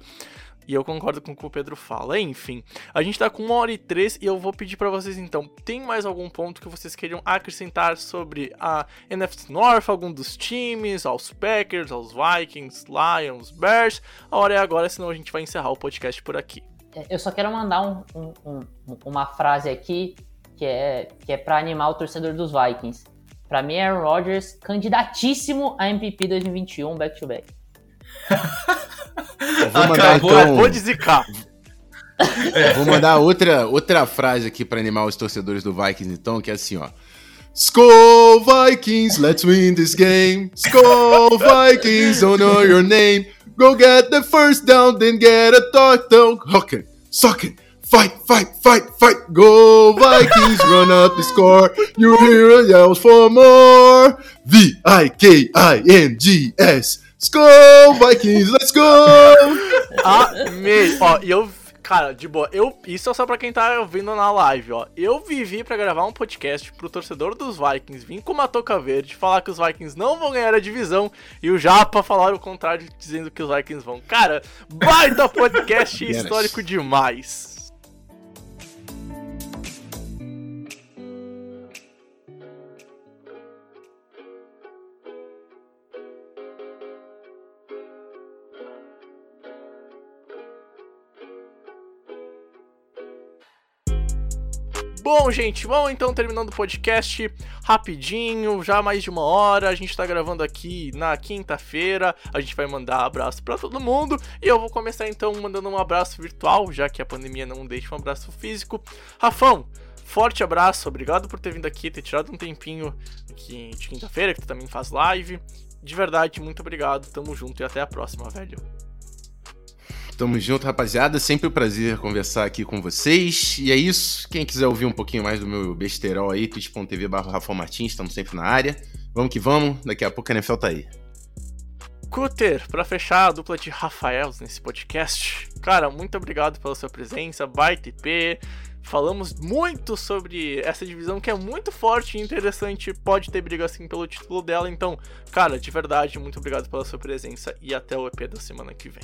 E eu concordo com o que o Pedro fala. Enfim, a gente tá com uma hora e três e eu vou pedir para vocês então, tem mais algum ponto que vocês queriam acrescentar sobre a NFC North, algum dos times, aos Packers, aos Vikings, Lions, Bears? A hora é agora, senão a gente vai encerrar o podcast por aqui. É, eu só quero mandar um, um, um, uma frase aqui que é, que é para animar o torcedor dos Vikings. Para mim, Aaron Rodgers, candidatíssimo a MVP 2021 back-to-back. Vou mandar Acabou, então... Vou zicar. É. Vou mandar outra, outra frase aqui para animar os torcedores do Vikings, então, que é assim, ó. Skull Vikings, let's win this game. Skull Vikings, honor your name. Go get the first down, then get a touchdown. Hook it. Fight, fight, fight, fight. Go Vikings, run up the score. You hear yells for more. V-I-K-I-N-G-S. Skull Vikings, let's go! Amei. Ó, e eu Cara, de boa, eu, isso é só pra quem tá ouvindo na live, ó. Eu vivi para gravar um podcast pro torcedor dos Vikings vir com uma toca verde, falar que os Vikings não vão ganhar a divisão e o Japa falar o contrário, dizendo que os Vikings vão. Cara, baita podcast histórico demais. Bom, gente, vamos então terminando o podcast rapidinho, já mais de uma hora. A gente tá gravando aqui na quinta-feira. A gente vai mandar abraço para todo mundo. E eu vou começar então mandando um abraço virtual, já que a pandemia não deixa um abraço físico. Rafão, forte abraço, obrigado por ter vindo aqui, ter tirado um tempinho aqui de quinta-feira, que tu também faz live. De verdade, muito obrigado, tamo junto e até a próxima, velho. Tamo junto, rapaziada. Sempre um prazer conversar aqui com vocês. E é isso. Quem quiser ouvir um pouquinho mais do meu besterol aí, twitch.tv barra Rafa Martins, estamos sempre na área. Vamos que vamos, daqui a pouco a NFL tá aí. Cutter, para fechar a dupla de Rafaels nesse podcast, cara, muito obrigado pela sua presença, baita IP. Falamos muito sobre essa divisão que é muito forte e interessante, pode ter briga assim pelo título dela. Então, cara, de verdade, muito obrigado pela sua presença e até o EP da semana que vem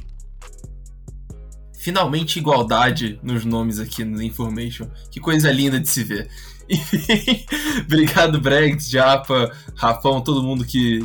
finalmente igualdade nos nomes aqui no Information. Que coisa linda de se ver. Enfim, obrigado, Bregs, Japa, Rafão, todo mundo que,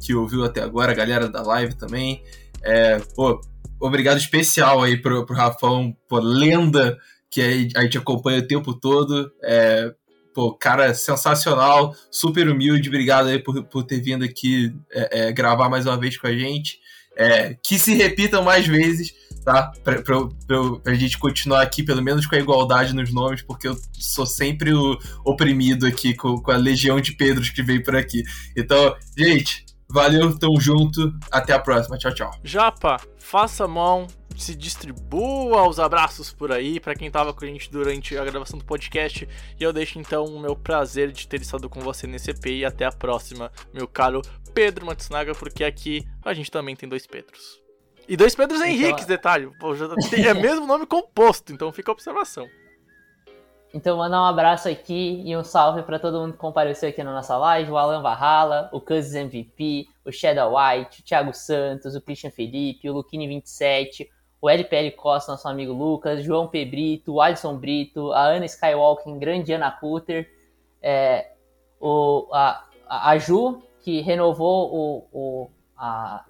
que ouviu até agora, a galera da live também. É, pô, obrigado especial aí pro, pro Rafão, pô, lenda que a gente acompanha o tempo todo. É, pô, cara sensacional, super humilde, obrigado aí por, por ter vindo aqui é, é, gravar mais uma vez com a gente. É, que se repitam mais vezes tá? Pra, pra, pra, pra, gente continuar aqui, pelo menos com a igualdade nos nomes, porque eu sou sempre o oprimido aqui com, com a legião de Pedros que veio por aqui. Então, gente, valeu, tamo junto, até a próxima, tchau, tchau. Japa, faça mão, se distribua os abraços por aí para quem tava com a gente durante a gravação do podcast. E eu deixo então o meu prazer de ter estado com você nesse EP e até a próxima, meu caro Pedro Matsunaga, porque aqui a gente também tem dois Pedros. E dois Pedros então, Henriques, detalhe. Pô, é mesmo nome composto, então fica a observação. Então, mandar um abraço aqui e um salve para todo mundo que compareceu aqui na nossa live: o Alan Varrala, o Cousins MVP, o Shadow White, o Thiago Santos, o Christian Felipe, o Luquini27, o LPL Costa, nosso amigo Lucas, João P. Brito, o Alisson Brito, a Ana Skywalking, grande Ana Cutter, é, o, a, a Ju, que renovou o, o, a,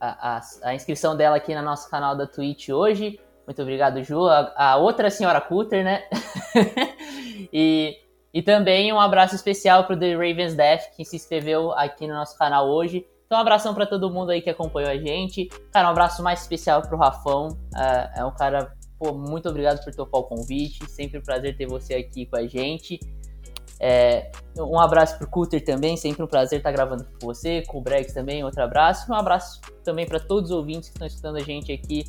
a, a, inscrição dela aqui no nosso canal da Twitch hoje. Muito obrigado, Ju. A, a outra senhora Cutter, né? e, e também um abraço especial para o The Ravens Death, que se inscreveu aqui no nosso canal hoje. Então, um abração para todo mundo aí que acompanhou a gente. Cara, um abraço mais especial para o Rafão. É, é um cara, pô, muito obrigado por topar o convite. Sempre um prazer ter você aqui com a gente. É, um abraço pro Cutter também, sempre um prazer estar gravando com você, com o Brex também, outro abraço. Um abraço também para todos os ouvintes que estão escutando a gente aqui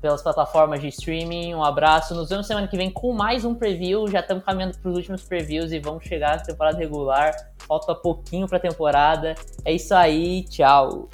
pelas plataformas de streaming. Um abraço. Nos vemos semana que vem com mais um preview. Já estamos caminhando para os últimos previews e vamos chegar na temporada regular. Falta pouquinho para a temporada. É isso aí, tchau.